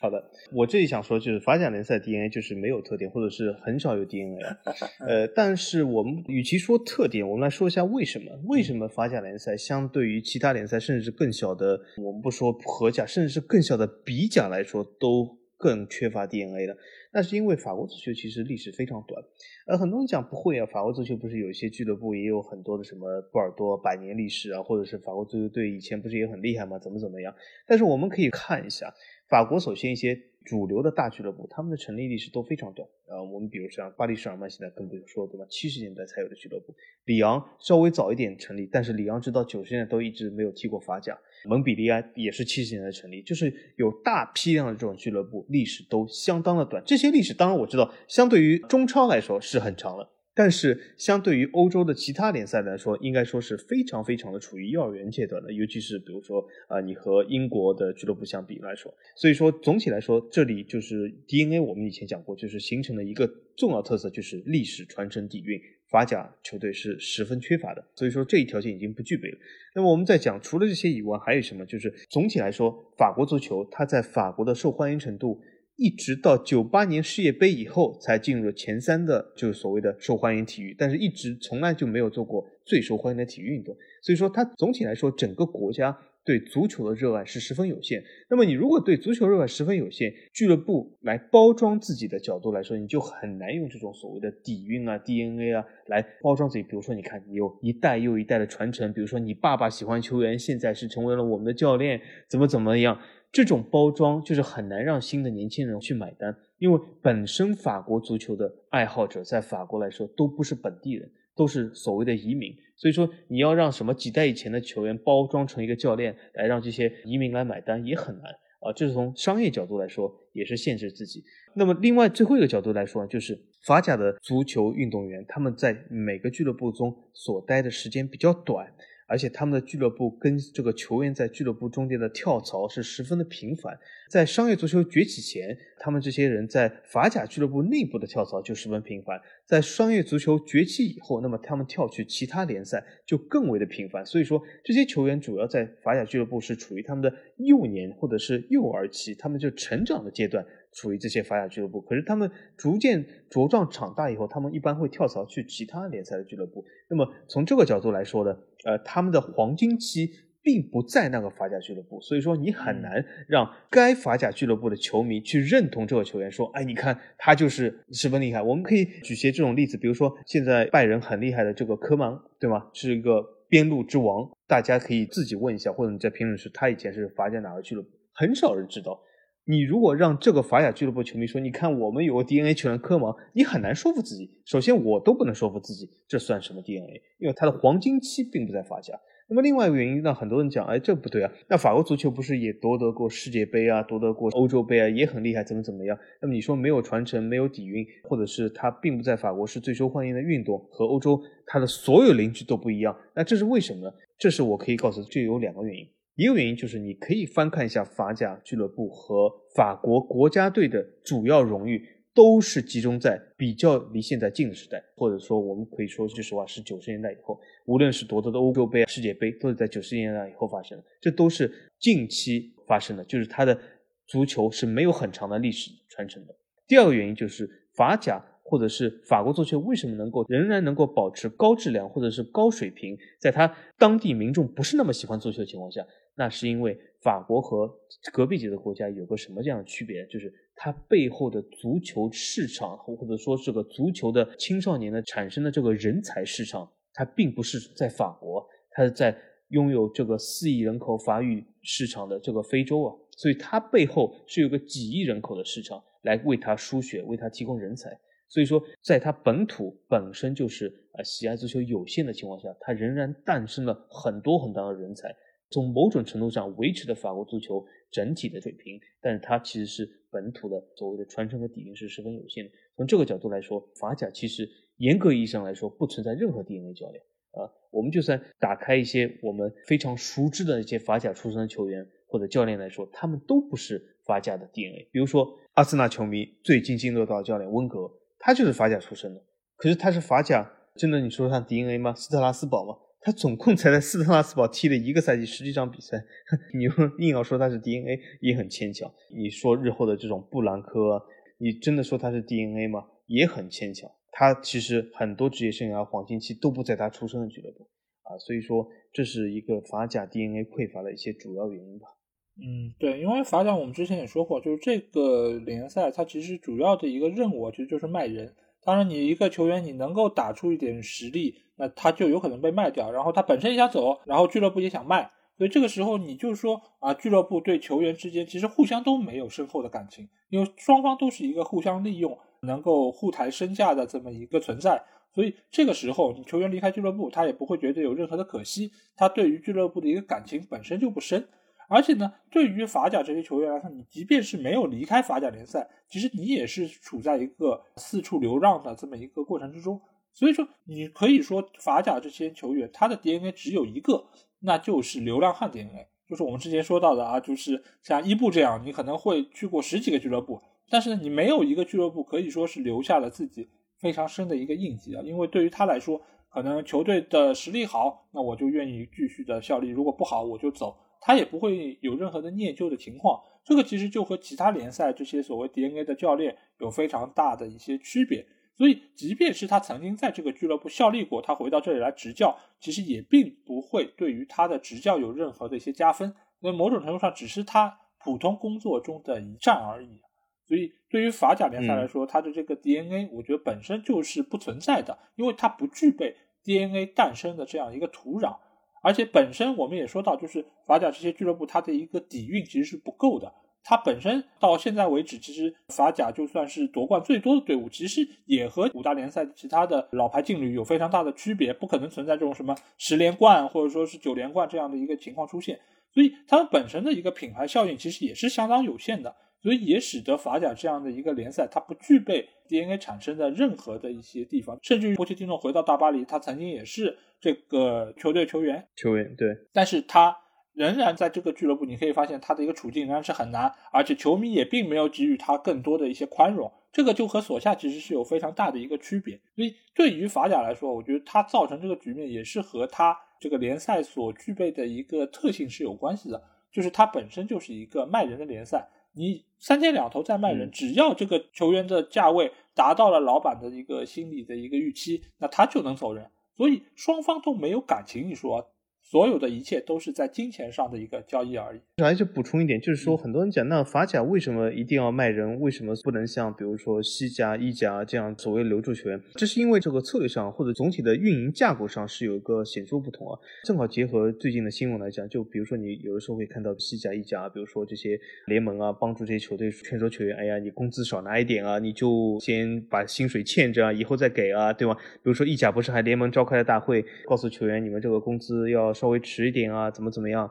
好的，我这里想说就是法甲联赛 DNA 就是没有特点，或者是很少有 DNA。(laughs) 呃，但是我们与其说特点，我们来说一下为什么？为什么法甲联赛相对于其他联赛，甚至是更小的，我们不说荷甲，甚至是更小的比甲来说，都更缺乏 DNA 的？那是因为法国足球其实历史非常短，呃，很多人讲不会啊，法国足球不是有一些俱乐部也有很多的什么波尔多百年历史啊，或者是法国足球队以前不是也很厉害吗？怎么怎么样？但是我们可以看一下，法国首先一些。主流的大俱乐部，他们的成立历史都非常短。呃，我们比如像巴黎圣日耳曼，现在更不用说，对吧？七十年代才有的俱乐部。里昂稍微早一点成立，但是里昂直到九十年代都一直没有踢过法甲。蒙彼利埃也是七十年代成立，就是有大批量的这种俱乐部，历史都相当的短。这些历史当然我知道，相对于中超来说是很长了。但是，相对于欧洲的其他联赛来说，应该说是非常非常的处于幼儿园阶段的，尤其是比如说啊，你和英国的俱乐部相比来说，所以说总体来说，这里就是 DNA，我们以前讲过，就是形成了一个重要特色，就是历史传承底蕴，法甲球队是十分缺乏的，所以说这一条件已经不具备了。那么我们在讲，除了这些以外，还有什么？就是总体来说，法国足球它在法国的受欢迎程度。一直到九八年世界杯以后，才进入了前三的，就是所谓的受欢迎体育，但是一直从来就没有做过最受欢迎的体育运动。所以说，它总体来说，整个国家对足球的热爱是十分有限。那么你如果对足球热爱十分有限，俱乐部来包装自己的角度来说，你就很难用这种所谓的底蕴啊、DNA 啊来包装自己。比如说，你看你有一代又一代的传承，比如说你爸爸喜欢球员，现在是成为了我们的教练，怎么怎么样，这种包装就是很难让新的年轻人去买单，因为本身法国足球的爱好者在法国来说都不是本地人。都是所谓的移民，所以说你要让什么几代以前的球员包装成一个教练来让这些移民来买单也很难啊，这是从商业角度来说也是限制自己。那么另外最后一个角度来说，就是法甲的足球运动员他们在每个俱乐部中所待的时间比较短。而且他们的俱乐部跟这个球员在俱乐部中间的跳槽是十分的频繁。在商业足球崛起前，他们这些人在法甲俱乐部内部的跳槽就十分频繁。在商业足球崛起以后，那么他们跳去其他联赛就更为的频繁。所以说，这些球员主要在法甲俱乐部是处于他们的幼年或者是幼儿期，他们就成长的阶段。处于这些法甲俱乐部，可是他们逐渐茁壮长大以后，他们一般会跳槽去其他联赛的俱乐部。那么从这个角度来说呢，呃，他们的黄金期并不在那个法甲俱乐部，所以说你很难让该法甲俱乐部的球迷去认同这个球员，说，哎，你看他就是十分厉害。我们可以举些这种例子，比如说现在拜仁很厉害的这个科芒，对吗？是一个边路之王，大家可以自己问一下，或者你在评论区，他以前是法甲哪个俱乐部？很少人知道。你如果让这个法甲俱乐部球迷说，你看我们有个 DNA 球员科芒，你很难说服自己。首先，我都不能说服自己，这算什么 DNA？因为他的黄金期并不在法甲。那么另外一个原因，让很多人讲，哎，这不对啊。那法国足球不是也夺得过世界杯啊，夺得过欧洲杯啊，也很厉害，怎么怎么样？那么你说没有传承，没有底蕴，或者是他并不在法国是最受欢迎的运动，和欧洲他的所有邻居都不一样，那这是为什么呢？这是我可以告诉，就有两个原因。一个原因就是，你可以翻看一下法甲俱乐部和法国国家队的主要荣誉，都是集中在比较离现在近的时代，或者说我们可以说句实话，是九十年代以后，无论是夺得的欧洲杯、世界杯，都是在九十年代以后发生的，这都是近期发生的，就是它的足球是没有很长的历史传承的。第二个原因就是法甲。或者是法国足球为什么能够仍然能够保持高质量或者是高水平，在他当地民众不是那么喜欢足球的情况下，那是因为法国和隔壁几个国家有个什么这样的区别？就是它背后的足球市场，或者说这个足球的青少年的产生的这个人才市场，它并不是在法国，它是在拥有这个四亿人口法语市场的这个非洲啊，所以它背后是有个几亿人口的市场来为它输血，为它提供人才。所以说，在它本土本身就是呃喜爱足球有限的情况下，它仍然诞生了很多很多的人才，从某种程度上维持了法国足球整体的水平。但是它其实是本土的所谓的传承和底蕴是十分有限的。从这个角度来说，法甲其实严格意义上来说不存在任何 DNA 教练啊。我们就算打开一些我们非常熟知的一些法甲出身的球员或者教练来说，他们都不是法甲的 DNA。比如说阿森纳球迷最津津乐道的教练温格。他就是法甲出身的，可是他是法甲，真的你说他 DNA 吗？斯特拉斯堡吗？他总共才在斯特拉斯堡踢了一个赛季十几场比赛，(laughs) 你硬要说他是 DNA 也很牵强。你说日后的这种布兰科，你真的说他是 DNA 吗？也很牵强。他其实很多职业生涯黄金期都不在他出生的俱乐部啊，所以说这是一个法甲 DNA 匮乏的一些主要原因吧。嗯，对，因为法甲我们之前也说过，就是这个联赛它其实主要的一个任务其实就是卖人。当然，你一个球员你能够打出一点实力，那他就有可能被卖掉。然后他本身也想走，然后俱乐部也想卖，所以这个时候你就说啊，俱乐部对球员之间其实互相都没有深厚的感情，因为双方都是一个互相利用、能够互抬身价的这么一个存在。所以这个时候你球员离开俱乐部，他也不会觉得有任何的可惜，他对于俱乐部的一个感情本身就不深。而且呢，对于法甲这些球员来说，你即便是没有离开法甲联赛，其实你也是处在一个四处流浪的这么一个过程之中。所以说，你可以说法甲这些球员他的 DNA 只有一个，那就是流浪汉 DNA，就是我们之前说到的啊，就是像伊布这样，你可能会去过十几个俱乐部，但是你没有一个俱乐部可以说是留下了自己非常深的一个印记啊，因为对于他来说，可能球队的实力好，那我就愿意继续的效力；如果不好，我就走。他也不会有任何的念旧的情况，这个其实就和其他联赛这些所谓 DNA 的教练有非常大的一些区别。所以即便是他曾经在这个俱乐部效力过，他回到这里来执教，其实也并不会对于他的执教有任何的一些加分。那某种程度上，只是他普通工作中的一站而已。所以，对于法甲联赛来说，它的这个 DNA，我觉得本身就是不存在的，因为它不具备 DNA 诞生的这样一个土壤。而且本身我们也说到，就是法甲这些俱乐部它的一个底蕴其实是不够的。它本身到现在为止，其实法甲就算是夺冠最多的队伍，其实也和五大联赛其他的老牌劲旅有非常大的区别，不可能存在这种什么十连冠或者说是九连冠这样的一个情况出现。所以它们本身的一个品牌效应其实也是相当有限的。所以也使得法甲这样的一个联赛，它不具备 DNA 产生的任何的一些地方，甚至于波切蒂诺回到大巴黎，他曾经也是这个球队球员，球员对，但是他仍然在这个俱乐部，你可以发现他的一个处境仍然是很难，而且球迷也并没有给予他更多的一些宽容，这个就和索夏其实是有非常大的一个区别。所以对于法甲来说，我觉得他造成这个局面也是和他这个联赛所具备的一个特性是有关系的，就是它本身就是一个卖人的联赛。你三天两头在卖人，只要这个球员的价位达到了老板的一个心理的一个预期，那他就能走人。所以双方都没有感情，一说。所有的一切都是在金钱上的一个交易而已。还是补充一点，就是说，很多人讲，那法甲为什么一定要卖人？为什么不能像比如说西甲、意甲这样所谓留住球员？这是因为这个策略上或者总体的运营架构上是有一个显著不同啊。正好结合最近的新闻来讲，就比如说你有的时候会看到西甲、意甲，比如说这些联盟啊，帮助这些球队劝说球员，哎呀，你工资少拿一点啊，你就先把薪水欠着啊，以后再给啊，对吧？比如说意甲不是还联盟召开了大会，告诉球员你们这个工资要。稍微迟一点啊，怎么怎么样？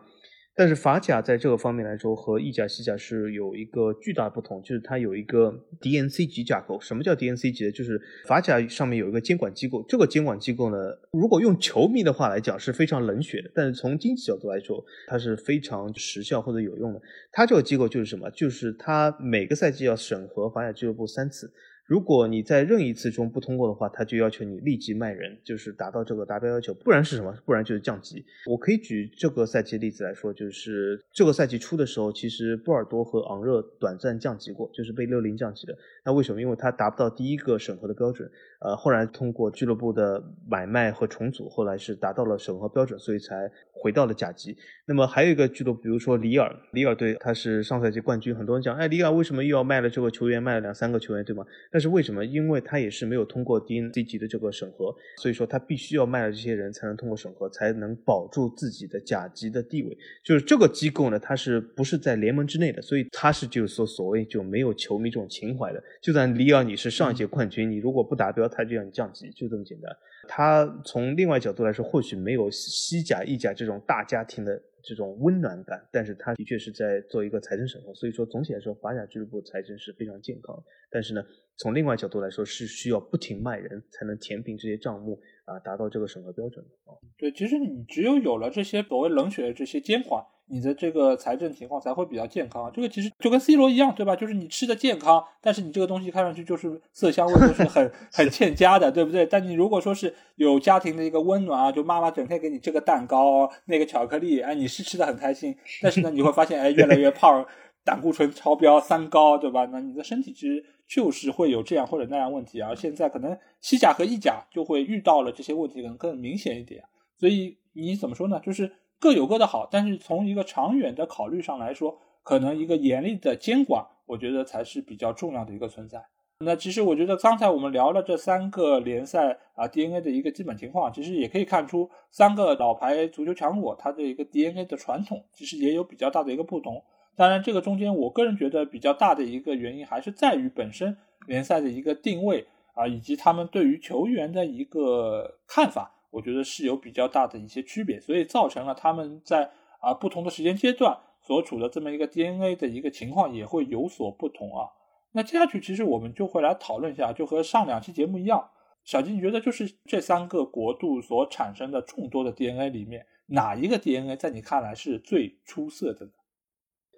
但是法甲在这个方面来说，和意甲、西甲是有一个巨大的不同，就是它有一个 DNC 级架构。什么叫 DNC 级呢？就是法甲上面有一个监管机构，这个监管机构呢，如果用球迷的话来讲是非常冷血的，但是从经济角度来说，它是非常时效或者有用的。它这个机构就是什么？就是它每个赛季要审核法甲俱乐部三次。如果你在任一次中不通过的话，他就要求你立即卖人，就是达到这个达标要求，不然是什么？不然就是降级。我可以举这个赛季例子来说，就是这个赛季初的时候，其实波尔多和昂热短暂降级过，就是被六零降级的。那为什么？因为他达不到第一个审核的标准。呃，后来通过俱乐部的买卖和重组，后来是达到了审核标准，所以才回到了甲级。那么还有一个俱乐部，比如说里尔，里尔队他是上赛季冠军，很多人讲，哎，里尔为什么又要卖了这个球员，卖了两三个球员，对吗？但是为什么？因为他也是没有通过 DNC 级的这个审核，所以说他必须要卖了这些人才能通过审核，才能保住自己的甲级的地位。就是这个机构呢，它是不是在联盟之内的？所以它是就是说所谓就没有球迷这种情怀的。就算里尔你是上一届冠军，你如果不达标。他就让你降级，就这么简单。他从另外角度来说，或许没有西甲、意甲这种大家庭的这种温暖感，但是他的确是在做一个财政审核。所以说，总体来说，法甲俱乐部财政是非常健康。但是呢，从另外角度来说，是需要不停卖人才能填平这些账目啊，达到这个审核标准的啊。对，其实你只有有了这些所谓冷血的这些监管。你的这个财政情况才会比较健康，这个其实就跟 C 罗一样，对吧？就是你吃的健康，但是你这个东西看上去就是色香味都是很 (laughs) 很欠佳的，对不对？但你如果说是有家庭的一个温暖啊，就妈妈整天给你这个蛋糕、那个巧克力，哎，你是吃的很开心，(laughs) 但是呢，你会发现，哎，越来越胖，胆固醇超标、三高，对吧？那你的身体其实就是会有这样或者那样问题啊。现在可能西甲和意甲就会遇到了这些问题，可能更明显一点。所以你怎么说呢？就是。各有各的好，但是从一个长远的考虑上来说，可能一个严厉的监管，我觉得才是比较重要的一个存在。那其实我觉得刚才我们聊了这三个联赛啊 DNA 的一个基本情况，其实也可以看出三个老牌足球强国它的一个 DNA 的传统，其实也有比较大的一个不同。当然，这个中间我个人觉得比较大的一个原因还是在于本身联赛的一个定位啊，以及他们对于球员的一个看法。我觉得是有比较大的一些区别，所以造成了他们在啊不同的时间阶段所处的这么一个 DNA 的一个情况也会有所不同啊。那接下去其实我们就会来讨论一下，就和上两期节目一样，小金你觉得就是这三个国度所产生的众多的 DNA 里面，哪一个 DNA 在你看来是最出色的呢？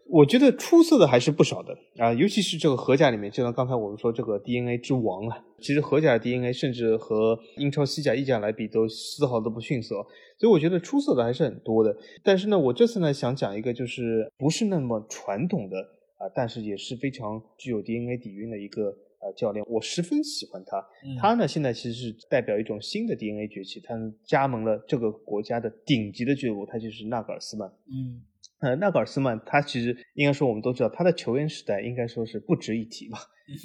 我觉得出色的还是不少的啊，尤其是这个荷甲里面，就像刚才我们说这个 DNA 之王啊，其实荷甲的 DNA 甚至和英超、西甲、意甲来比都丝毫都不逊色，所以我觉得出色的还是很多的。但是呢，我这次呢想讲一个就是不是那么传统的啊，但是也是非常具有 DNA 底蕴的一个啊呃教练，我十分喜欢他。嗯他呢现在其实是代表一种新的 DNA 崛起，他加盟了这个国家的顶级的俱乐部，他就是纳格尔斯曼。嗯呃，纳格尔斯曼他其实应该说我们都知道，他的球员时代应该说是不值一提吧。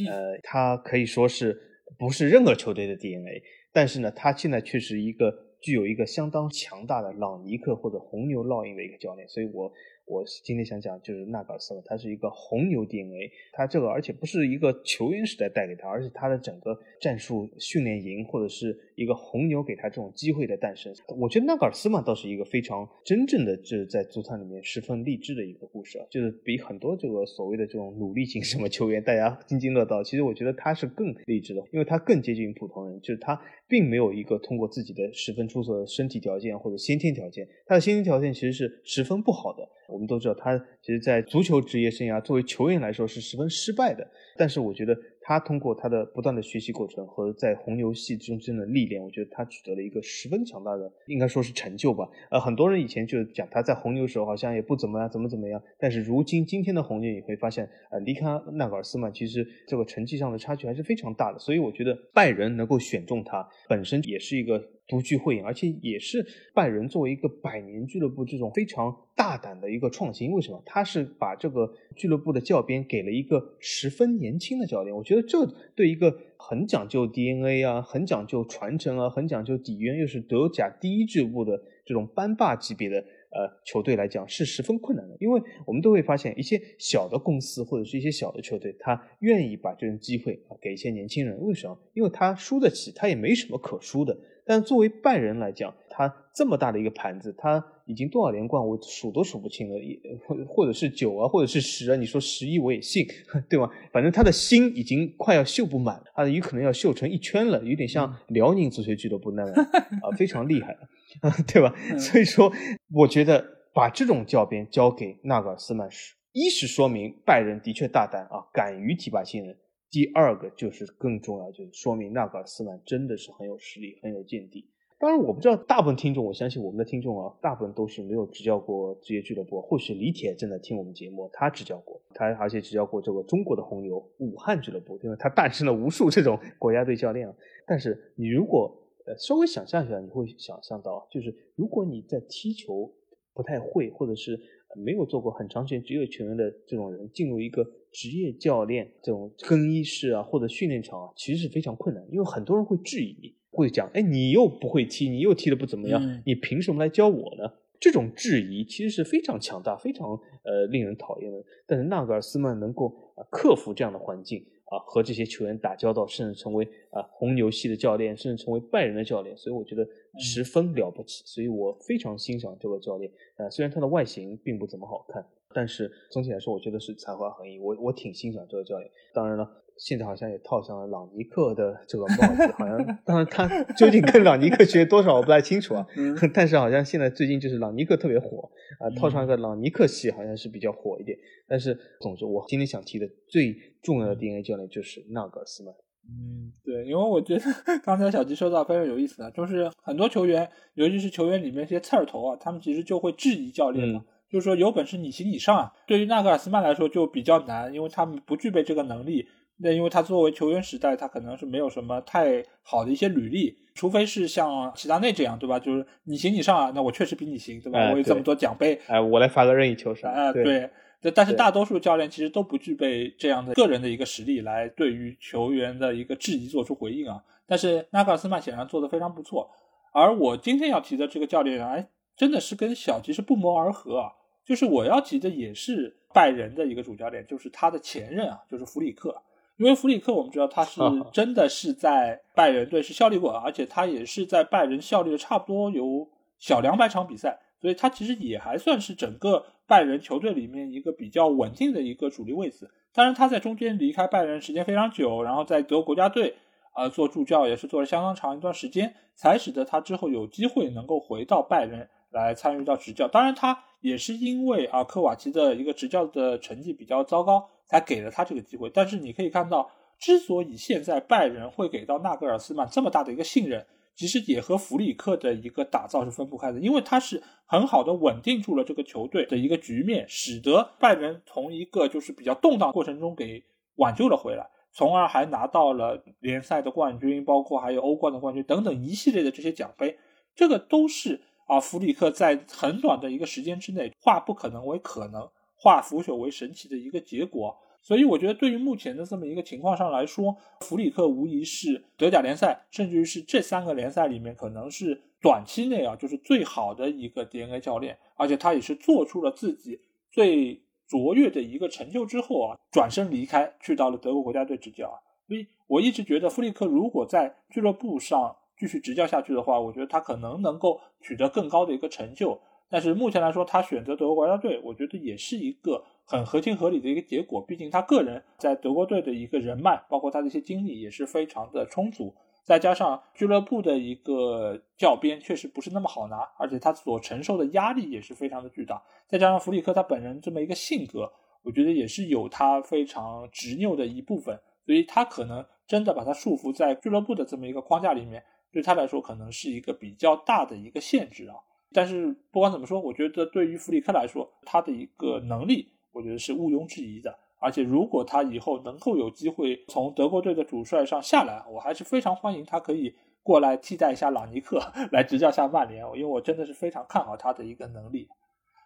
呃，他可以说是不是任何球队的 DNA，但是呢，他现在却是一个具有一个相当强大的朗尼克或者红牛烙印的一个教练，所以我我今天想讲就是纳格尔斯曼，他是一个红牛 DNA，他这个而且不是一个球员时代带给他，而且他的整个战术训练营或者是一个红牛给他这种机会的诞生，我觉得纳格尔斯曼倒是一个非常真正的就是在足坛里面十分励志的一个故事啊，就是比很多这个所谓的这种努力型什么球员大家津津乐道，其实我觉得他是更励志的，因为他更接近普通人，就是他并没有一个通过自己的十分出色的身体条件或者先天条件，他的先天条件其实是十分不好的。我们都知道，他其实，在足球职业生涯作为球员来说是十分失败的。但是，我觉得他通过他的不断的学习过程和在红牛系中间的历练，我觉得他取得了一个十分强大的，应该说是成就吧。呃，很多人以前就讲他在红牛时候好像也不怎么样，怎么怎么样。但是如今今天的红牛，你会发现，呃，离开纳格尔斯曼，其实这个成绩上的差距还是非常大的。所以，我觉得拜仁能够选中他，本身也是一个。独具慧眼，而且也是拜仁作为一个百年俱乐部这种非常大胆的一个创新。为什么？他是把这个俱乐部的教鞭给了一个十分年轻的教练。我觉得这对一个很讲究 DNA 啊、很讲究传承啊、很讲究底蕴，又是德甲第一俱乐部的这种班霸级别的呃球队来讲，是十分困难的。因为我们都会发现，一些小的公司或者是一些小的球队，他愿意把这种机会啊给一些年轻人。为什么？因为他输得起，他也没什么可输的。但作为拜仁来讲，他这么大的一个盘子，他已经多少连冠我数都数不清了，或或者是九啊，或者是十啊，你说十一我也信，(laughs) 对吧？反正他的心已经快要绣不满，他有可能要绣成一圈了，有点像辽宁足球俱乐部那样啊，非常厉害，(laughs) 对吧？所以说，我觉得把这种教鞭交给纳格尔斯曼是，一是说明拜仁的确大胆啊，敢于提拔新人。第二个就是更重要，就是说明纳格尔斯曼真的是很有实力、很有见地。当然，我不知道大部分听众，我相信我们的听众啊，大部分都是没有执教过职业俱乐部。或许李铁正在听我们节目，他执教过，他而且执教过这个中国的红牛武汉俱乐部，因为他诞生了无数这种国家队教练。但是你如果呃稍微想象一下，你会想象到，就是如果你在踢球不太会，或者是没有做过很长时间职业球员的这种人，进入一个职业教练这种更衣室啊，或者训练场啊，其实是非常困难，因为很多人会质疑你，会讲，哎，你又不会踢，你又踢得不怎么样，嗯你凭什么来教我呢？这种质疑其实是非常强大、非常呃令人讨厌的。但是纳格尔斯曼能够啊克服这样的环境啊，和这些球员打交道，甚至成为啊红牛系的教练，甚至成为拜仁的教练，所以我觉得十分了不起。所以我非常欣赏这个教练。啊，虽然他的外形并不怎么好看，但是总体来说，我觉得是才华横溢。我我挺欣赏这个教练。当然了。现在好像也套上了朗尼克的这个帽子，好像当然他究竟跟朗尼克学多少我不太清楚啊，嗯但是好像现在最近就是朗尼克特别火啊，套上一个朗尼克系好像是比较火一点。但是总之，我今天想提的最重要的 DNA 教练就是纳格尔斯曼。嗯，对，因为我觉得刚才小吉说到非常有意思啊，就是很多球员，尤其是球员里面一些刺儿头啊，他们其实就会质疑教练嘛。嗯就是说有本事你行你上啊，对于纳格尔斯曼来说就比较难，因为他们不具备这个能力。那因为他作为球员时代，他可能是没有什么太好的一些履历，除非是像齐达内这样，对吧？就是你行你上啊，那我确实比你行，对吧？哎我有这么多奖杯，哎，我来发个任意球啥？啊，对对。但但是大多数教练其实都不具备这样的个人的一个实力来对于球员的一个质疑做出回应啊。但是纳格尔斯曼显然做得非常不错，而我今天要提的这个教练啊，哎，真的是跟小吉是不谋而合啊。就是我要提的也是拜仁的一个主教练，就是他的前任啊，就是弗里克。因为弗里克我们知道他是真的是在拜仁队是效力过，而且他也是在拜仁效力了差不多有小两百场比赛，所以他其实也还算是整个拜仁球队里面一个比较稳定的一个主力位置。当然他在中间离开拜仁时间非常久，然后在德国国家队啊、呃、做助教也是做了相当长一段时间，才使得他之后有机会能够回到拜仁来参与到执教。当然他也是因为啊科瓦奇的一个执教的成绩比较糟糕，才给了他这个机会。但是你可以看到，之所以现在拜仁会给到纳格尔斯曼这么大的一个信任，其实也和弗里克的一个打造是分不开的，因为他是很好的稳定住了这个球队的一个局面，使得拜仁从一个就是比较动荡过程中给挽救了回来。从而还拿到了联赛的冠军，包括还有欧冠的冠军等等一系列的这些奖杯，这个都是啊弗里克在很短的一个时间之内化不可能为可能，化腐朽为神奇的一个结果。所以我觉得，对于目前的这么一个情况上来说，弗里克无疑是德甲联赛，甚至于是这三个联赛里面，可能是短期内啊，就是最好的一个 DNA 教练，而且他也是做出了自己最卓越的一个成就之后啊，转身离开，去到了德国国家队执教啊。所以我一直觉得，弗里克如果在俱乐部上继续执教下去的话，我觉得他可能能够取得更高的一个成就。但是目前来说，他选择德国国家队，我觉得也是一个很合情合理的一个结果。毕竟他个人在德国队的一个人脉，包括他的一些经历，也是非常的充足。再加上俱乐部的一个教鞭确实不是那么好拿，而且他所承受的压力也是非常的巨大。再加上弗里克他本人这么一个性格，我觉得也是有他非常执拗的一部分。所以他可能真的把他束缚在俱乐部的这么一个框架里面，对他来说可能是一个比较大的一个限制啊。但是不管怎么说，我觉得对于弗里克来说，他的一个能力，我觉得是毋庸置疑的。而且如果他以后能够有机会从德国队的主帅上下来，我还是非常欢迎他可以过来替代一下朗尼克，(laughs) 来执教下曼联。因为我真的是非常看好他的一个能力。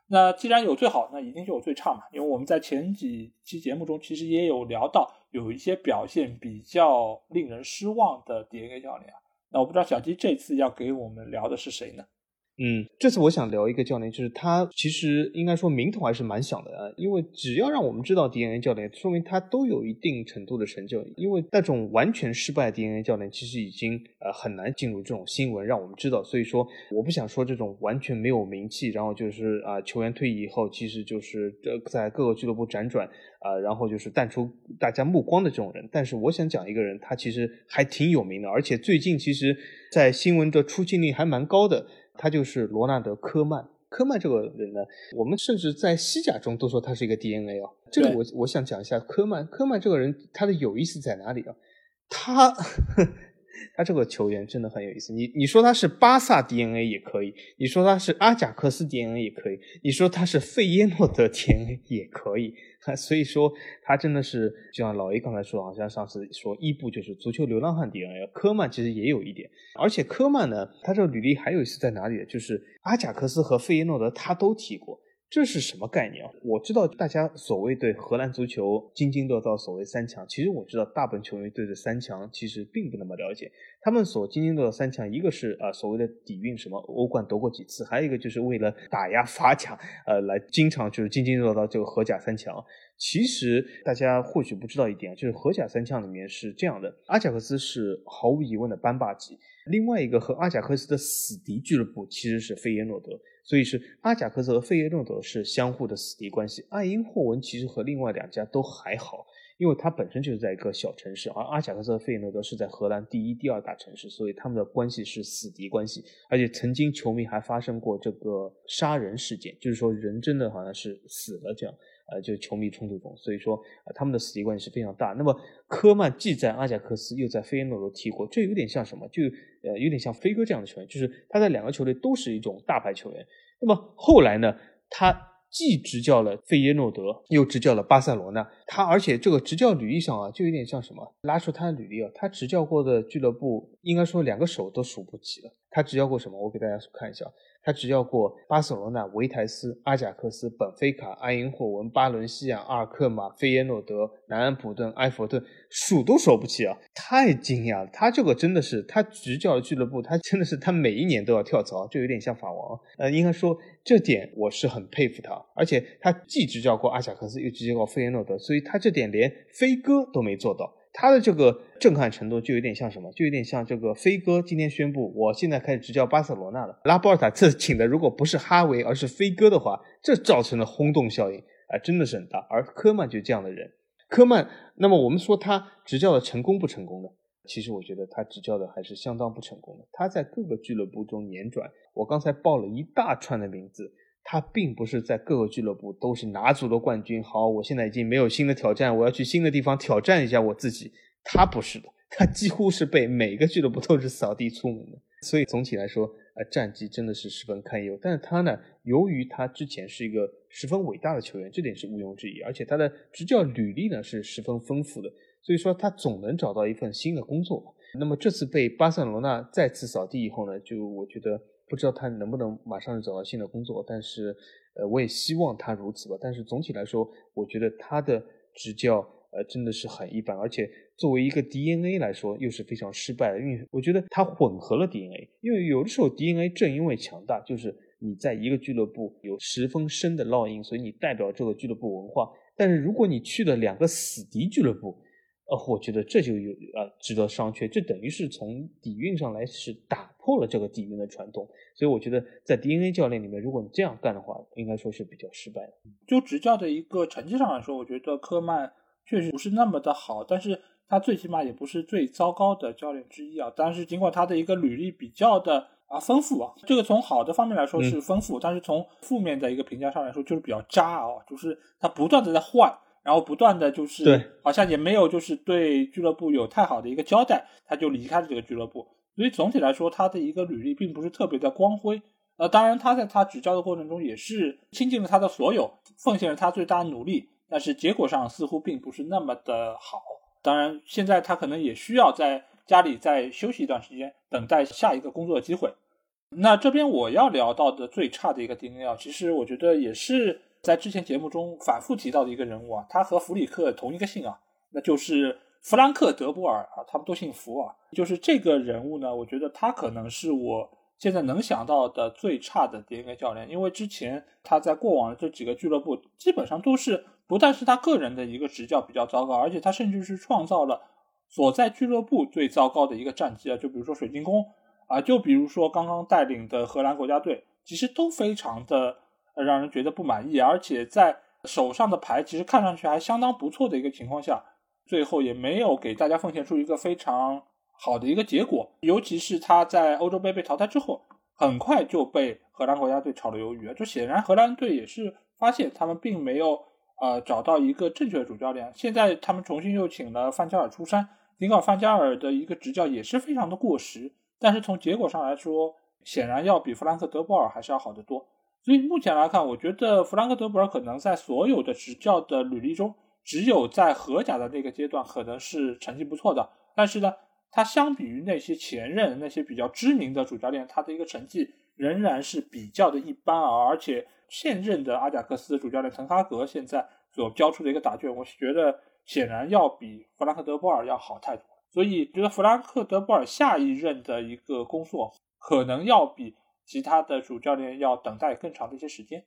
那既然有最好，那一定就有最差嘛。因为我们在前几期节目中其实也有聊到，有一些表现比较令人失望的 DNA 教练啊。那我不知道小鸡这次要给我们聊的是谁呢？嗯，这次我想聊一个教练，就是他其实应该说名头还是蛮响的啊，因为只要让我们知道 DNA 教练，说明他都有一定程度的成就。因为那种完全失败的 DNA 教练，其实已经呃很难进入这种新闻让我们知道。所以说，我不想说这种完全没有名气，然后就是啊球员退役以后，其实就是在各个俱乐部辗转啊，然后就是淡出大家目光的这种人。但是我想讲一个人，他其实还挺有名的，而且最近其实在新闻的出镜率还蛮高的。他就是罗纳德·科曼。科曼这个人呢，我们甚至在西甲中都说他是一个 DNA 哦。这个我我想讲一下科曼。科曼这个人他的有意思在哪里啊？他他这个球员真的很有意思。你你说他是巴萨 DNA 也可以，你说他是阿贾克斯 DNA 也可以，你说他是费耶诺德 DNA 也可以。(laughs) 所以说，他真的是就像老 A 刚才说，好像上次说伊布就是足球流浪汉 DNA，科曼其实也有一点。而且科曼呢，他这个履历还有一次在哪里？就是阿贾克斯和费耶诺德他都踢过。这是什么概念啊？我知道大家所谓对荷兰足球津津乐道，所谓三强，其实我知道大部分球迷对这三强其实并不那么了解。他们所津津乐道三强，一个是啊所谓的底蕴，什么欧冠夺过几次，还有一个就是为了打压法甲，呃，来经常就是津津乐道这个荷甲三强。其实大家或许不知道一点，就是荷甲三强里面是这样的：阿贾克斯是毫无疑问的班霸级，另外一个和阿贾克斯的死敌俱乐部其实是费耶诺德。所以是阿贾克斯和费耶诺德是相互的死敌关系。爱因霍文其实和另外两家都还好，因为它本身就是在一个小城市，而阿贾克斯和费耶诺德是在荷兰第一、第二大城市，所以他们的关系是死敌关系。而且曾经球迷还发生过这个杀人事件，就是说人真的好像是死了这样。呃，就球迷冲突中，所以说呃他们的死敌关系是非常大。那么科曼既在阿贾克斯，又在费耶诺德踢过，这有点像什么？就呃有点像飞哥这样的球员，就是他在两个球队都是一种大牌球员。那么后来呢，他既执教了费耶诺德，又执教了巴塞罗那。他而且这个执教履历上啊，就有点像什么？拉出他的履历啊，他执教过的俱乐部，应该说两个手都数不齐了。他执教过什么？我给大家看一下。他执教过巴塞罗那、维台斯、阿贾克斯、本菲卡、埃因霍文、巴伦西亚、阿尔克马、费耶诺德、南安普顿、埃弗顿，数都数不齐啊！太惊讶了，他这个真的是他执教的俱乐部，他真的是他每一年都要跳槽，就有点像法王。呃，应该说这点我是很佩服他，而且他既执教过阿贾克斯，又执教过费耶诺德，所以他这点连飞哥都没做到。他的这个震撼程度就有点像什么？就有点像这个飞哥今天宣布，我现在开始执教巴塞罗那了。拉波尔塔这请的如果不是哈维，而是飞哥的话，这造成的轰动效应啊，真的是很大。而科曼就这样的人，科曼，那么我们说他执教的成功不成功呢？其实我觉得他执教的还是相当不成功的。他在各个俱乐部中辗转，我刚才报了一大串的名字。他并不是在各个俱乐部都是拿足了冠军。好，我现在已经没有新的挑战，我要去新的地方挑战一下我自己。他不是的，他几乎是被每个俱乐部都是扫地出门的。所以总体来说，呃战绩真的是十分堪忧。但是他呢，由于他之前是一个十分伟大的球员，这点是毋庸置疑，而且他的执教履历呢是十分丰富的，所以说他总能找到一份新的工作。那么这次被巴塞罗那再次扫地以后呢，就我觉得不知道他能不能马上找到新的工作，但是呃我也希望他如此吧。但是总体来说，我觉得他的执教。呃，真的是很一般，而且作为一个 DNA 来说，又是非常失败的。因为我觉得它混合了 DNA，因为有的时候 DNA 正因为强大，就是你在一个俱乐部有十分深的烙印，所以你代表这个俱乐部文化。但是如果你去了两个死敌俱乐部，呃，我觉得这就有呃值得商榷。这等于是从底蕴上来是打破了这个底蕴的传统。所以我觉得在 DNA 教练里面，如果你这样干的话，应该说是比较失败的。就执教的一个成绩上来说，我觉得科曼。确实不是那么的好，但是他最起码也不是最糟糕的教练之一啊。但是尽管他的一个履历比较的啊丰富啊，这个从好的方面来说是丰富，但是从负面的一个评价上来说就是比较渣啊，就是他不断的在换，然后不断的就是，好像也没有就是对俱乐部有太好的一个交代，他就离开了这个俱乐部。所以总体来说，他的一个履历并不是特别的光辉。呃，当然他在他执教的过程中也是倾尽了他的所有，奉献了他最大的努力。但是结果上似乎并不是那么的好。当然，现在他可能也需要在家里再休息一段时间，等待下一个工作机会。那这边我要聊到的最差的一个 DNA，其实我觉得也是在之前节目中反复提到的一个人物啊，他和弗里克同一个姓啊，那就是弗兰克·德波尔啊，他们都姓弗啊。就是这个人物呢，我觉得他可能是我。现在能想到的最差的 DNA 教练，因为之前他在过往的这几个俱乐部，基本上都是不但是他个人的一个执教比较糟糕，而且他甚至是创造了所在俱乐部最糟糕的一个战绩啊！就比如说水晶宫啊，就比如说刚刚带领的荷兰国家队，其实都非常的让人觉得不满意，而且在手上的牌其实看上去还相当不错的一个情况下，最后也没有给大家奉献出一个非常。好的一个结果，尤其是他在欧洲杯被淘汰之后，很快就被荷兰国家队炒了鱿鱼！就显然荷兰队也是发现他们并没有呃找到一个正确的主教练。现在他们重新又请了范加尔出山，尽管范加尔的一个执教也是非常的过时，但是从结果上来说，显然要比弗兰克德波尔还是要好得多。所以目前来看，我觉得弗兰克德波尔可能在所有的执教的履历中，只有在荷甲的那个阶段可能是成绩不错的，但是呢。他相比于那些前任、那些比较知名的主教练，他的一个成绩仍然是比较的一般啊。而且现任的阿贾克斯主教练滕哈格现在所交出的一个答卷，我觉得显然要比弗兰克德波尔要好太多。所以觉得弗兰克德波尔下一任的一个工作可能要比其他的主教练要等待更长的一些时间。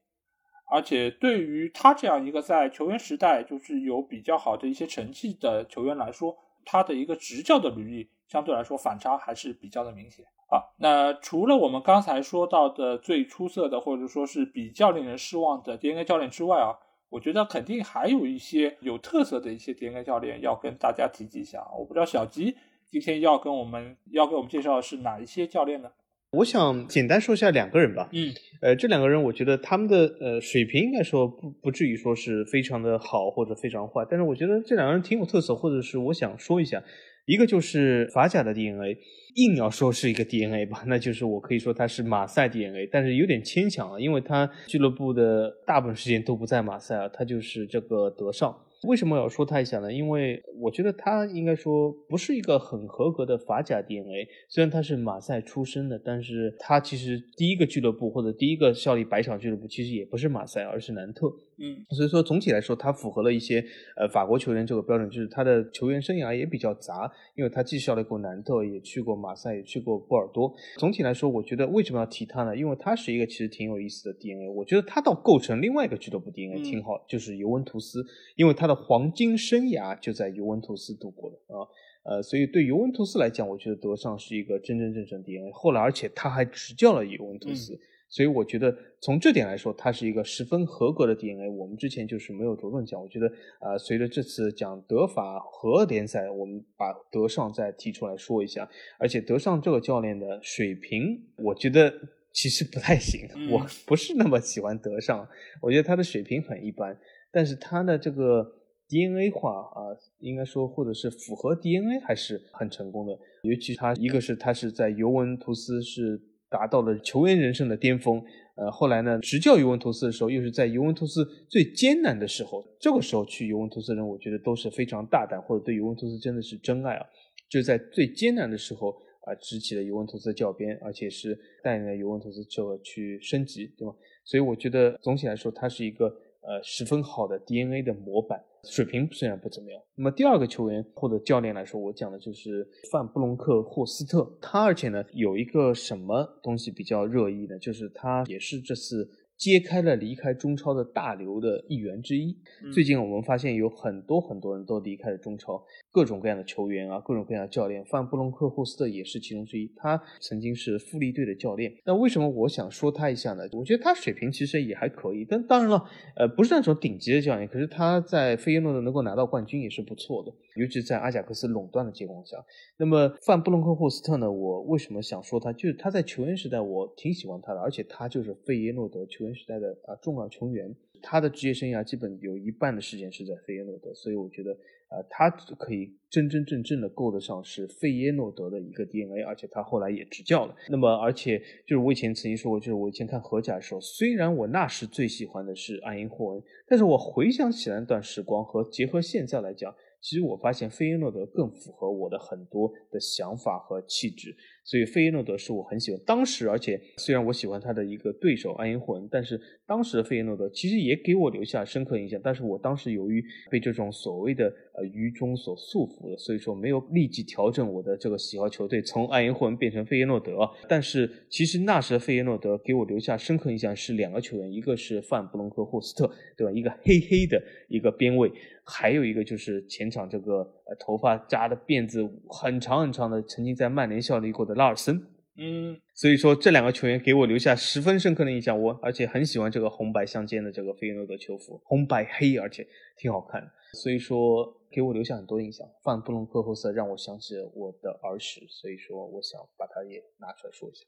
而且对于他这样一个在球员时代就是有比较好的一些成绩的球员来说，他的一个执教的履历。相对来说反差还是比较的明显啊。那除了我们刚才说到的最出色的，或者说是比较令人失望的 DNA 教练之外啊，我觉得肯定还有一些有特色的一些 DNA 教练要跟大家提及一下。我不知道小吉今天要跟我们要给我们介绍的是哪一些教练呢？我想简单说一下两个人吧。嗯，呃，这两个人我觉得他们的呃水平应该说不不至于说是非常的好或者非常坏，但是我觉得这两个人挺有特色，或者是我想说一下。一个就是法甲的 DNA，硬要说是一个 DNA 吧，那就是我可以说他是马赛 DNA，但是有点牵强啊，因为他俱乐部的大部分时间都不在马赛啊，他就是这个德尚。为什么要说他一下呢？因为我觉得他应该说不是一个很合格的法甲 DNA。虽然他是马赛出身的，但是他其实第一个俱乐部或者第一个效力百场俱乐部其实也不是马赛，而是南特。嗯，所以说总体来说，他符合了一些呃法国球员这个标准，就是他的球员生涯也比较杂，因为他既效力过南特，也去过马赛，也去过波尔多。总体来说，我觉得为什么要提他呢？因为他是一个其实挺有意思的 DNA。我觉得他倒构成另外一个俱乐部 DNA 挺好，就是尤文图斯，因为他。他的黄金生涯就在尤文图斯度过的啊，呃，所以对尤文图斯来讲，我觉得德尚是一个真真正正 DNA。后来，而且他还执教了尤文图斯，所以我觉得从这点来说，他是一个十分合格的 DNA。我们之前就是没有着重讲，我觉得呃，随着这次讲德法和联赛，我们把德尚再提出来说一下。而且德尚这个教练的水平，我觉得其实不太行，我不是那么喜欢德尚，我觉得他的水平很一般，但是他的这个。DNA 化啊，应该说或者是符合 DNA 还是很成功的。尤其他一个是他是在尤文图斯是达到了球员人生的巅峰。呃，后来呢，执教尤文图斯的时候，又是在尤文图斯最艰难的时候，这个时候去尤文图斯人，我觉得都是非常大胆，或者对尤文图斯真的是真爱啊！就在最艰难的时候啊，执起了尤文图斯的教鞭，而且是带领了尤文图斯就去升级，对吗？所以我觉得总体来说，他是一个。呃，十分好的 DNA 的模板，水平虽然不怎么样。那么第二个球员或者教练来说，我讲的就是范布隆克霍斯特。他而且呢，有一个什么东西比较热议呢？就是他也是这次。揭开了离开中超的大流的一员之一。最近我们发现有很多很多人都离开了中超，各种各样的球员啊，各种各样的教练，范布隆克霍斯特也是其中之一。他曾经是富力队的教练。那为什么我想说他一下呢？我觉得他水平其实也还可以，但当然了，呃，不是那种顶级的教练。可是他在费耶诺德能够拿到冠军也是不错的，尤其在阿贾克斯垄断的情况下。那么范布隆克霍斯特呢？我为什么想说他？就是他在球员时代我挺喜欢他的，而且他就是费耶诺德球。时代的啊重要球员，他的职业生涯基本有一半的时间是在费耶诺德，所以我觉得啊，他可以真真正正的够得上是费耶诺德的一个 DNA，而且他后来也执教了。那么，而且就是我以前曾经说过，就是我以前看荷甲的时候，虽然我那时最喜欢的是阿因霍恩，但是我回想起来那段时光和结合现在来讲。其实我发现费耶诺德更符合我的很多的想法和气质，所以费耶诺德是我很喜欢。当时，而且虽然我喜欢他的一个对手安因霍恩，但是当时的费耶诺德其实也给我留下深刻印象。但是我当时由于被这种所谓的呃愚忠所束缚了，所以说没有立即调整我的这个喜好球队，从安因霍恩变成费耶诺德。但是其实那时的费耶诺德给我留下深刻印象是两个球员，一个是范布隆克霍斯特，对吧？一个黑黑的一个边卫。还有一个就是前场这个头发扎的辫子很长很长的，曾经在曼联效力过的拉尔森，嗯，所以说这两个球员给我留下十分深刻的印象。我而且很喜欢这个红白相间的这个费耶诺德球服，红白黑，而且挺好看。所以说给我留下很多印象。范布隆克霍斯让我想起了我的儿时，所以说我想把它也拿出来说一下。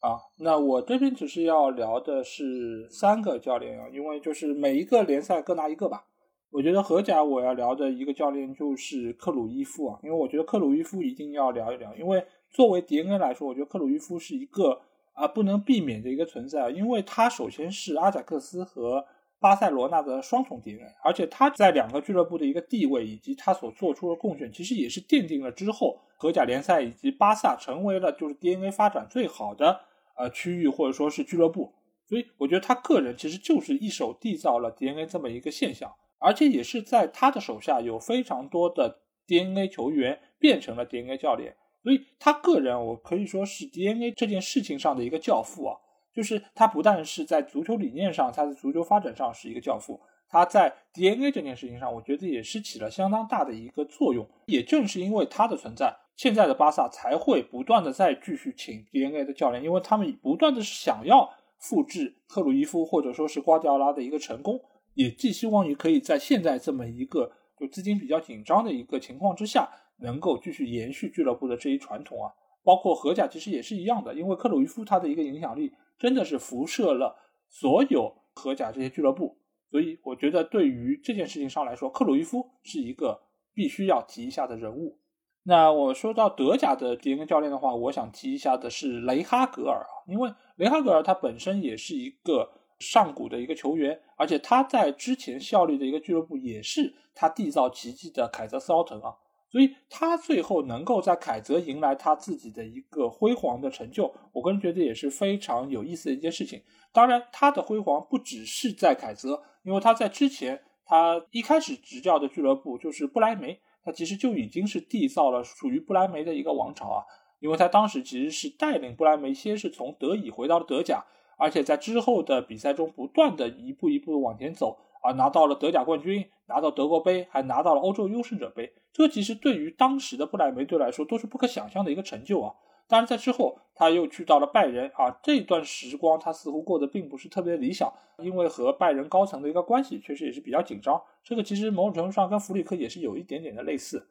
啊，那我这边只是要聊的是三个教练啊，因为就是每一个联赛各拿一个吧。我觉得荷甲我要聊的一个教练就是克鲁伊夫啊，因为我觉得克鲁伊夫一定要聊一聊，因为作为 DNA 来说，我觉得克鲁伊夫是一个啊不能避免的一个存在，因为他首先是阿贾克斯和巴塞罗那的双重 DNA，而且他在两个俱乐部的一个地位以及他所做出的贡献，其实也是奠定了之后荷甲联赛以及巴萨成为了就是 DNA 发展最好的呃区域或者说是俱乐部，所以我觉得他个人其实就是一手缔造了 DNA 这么一个现象。而且也是在他的手下有非常多的 DNA 球员变成了 DNA 教练，所以他个人我可以说是 DNA 这件事情上的一个教父啊。就是他不但是在足球理念上，他在足球发展上是一个教父，他在 DNA 这件事情上，我觉得也是起了相当大的一个作用。也正是因为他的存在，现在的巴萨才会不断的再继续请 DNA 的教练，因为他们不断的是想要复制克鲁伊夫或者说是瓜迪奥拉的一个成功。也寄希望于可以在现在这么一个就资金比较紧张的一个情况之下，能够继续延续俱乐部的这一传统啊。包括荷甲其实也是一样的，因为克鲁伊夫他的一个影响力真的是辐射了所有荷甲这些俱乐部，所以我觉得对于这件事情上来说，克鲁伊夫是一个必须要提一下的人物。那我说到德甲的迪恩教练的话，我想提一下的是雷哈格尔啊，因为雷哈格尔他本身也是一个。上古的一个球员，而且他在之前效力的一个俱乐部也是他缔造奇迹的凯泽斯奥滕啊，所以他最后能够在凯泽迎来他自己的一个辉煌的成就，我个人觉得也是非常有意思的一件事情。当然，他的辉煌不只是在凯泽，因为他在之前他一开始执教的俱乐部就是不莱梅，他其实就已经是缔造了属于不莱梅的一个王朝啊，因为他当时其实是带领不莱梅先是从德乙回到了德甲。而且在之后的比赛中，不断的一步一步的往前走，啊，拿到了德甲冠军，拿到德国杯，还拿到了欧洲优胜者杯。这其实对于当时的不莱梅队来说，都是不可想象的一个成就啊。当然，在之后他又去到了拜仁，啊，这段时光他似乎过得并不是特别理想，因为和拜仁高层的一个关系确实也是比较紧张。这个其实某种程度上跟弗里克也是有一点点的类似。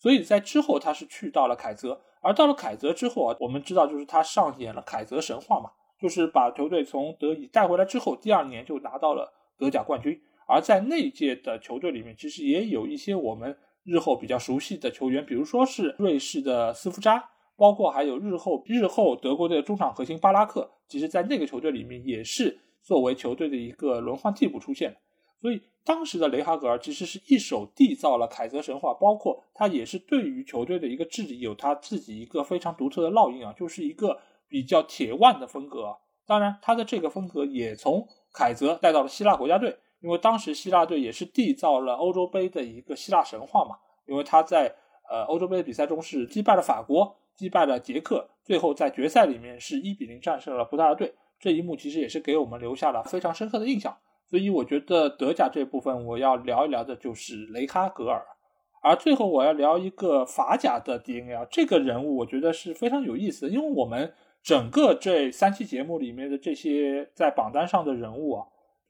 所以在之后他是去到了凯泽，而到了凯泽之后啊，我们知道就是他上演了凯泽神话嘛。就是把球队从德乙带回来之后，第二年就拿到了德甲冠军。而在那届的球队里面，其实也有一些我们日后比较熟悉的球员，比如说是瑞士的斯夫扎，包括还有日后日后德国队的中场核心巴拉克，其实在那个球队里面也是作为球队的一个轮换替补出现的。所以当时的雷哈格尔其实是一手缔造了凯泽神话，包括他也是对于球队的一个治理有他自己一个非常独特的烙印啊，就是一个比较铁腕的风格。当然，他的这个风格也从凯泽带到了希腊国家队，因为当时希腊队也是缔造了欧洲杯的一个希腊神话嘛，因为他在呃欧洲杯的比赛中是击败了法国，击败了捷克，最后在决赛里面是一比零战胜了葡萄牙队，这一幕其实也是给我们留下了非常深刻的印象。所以我觉得德甲这部分我要聊一聊的就是雷哈格尔，而最后我要聊一个法甲的 DNA，这个人物我觉得是非常有意思的，因为我们整个这三期节目里面的这些在榜单上的人物啊，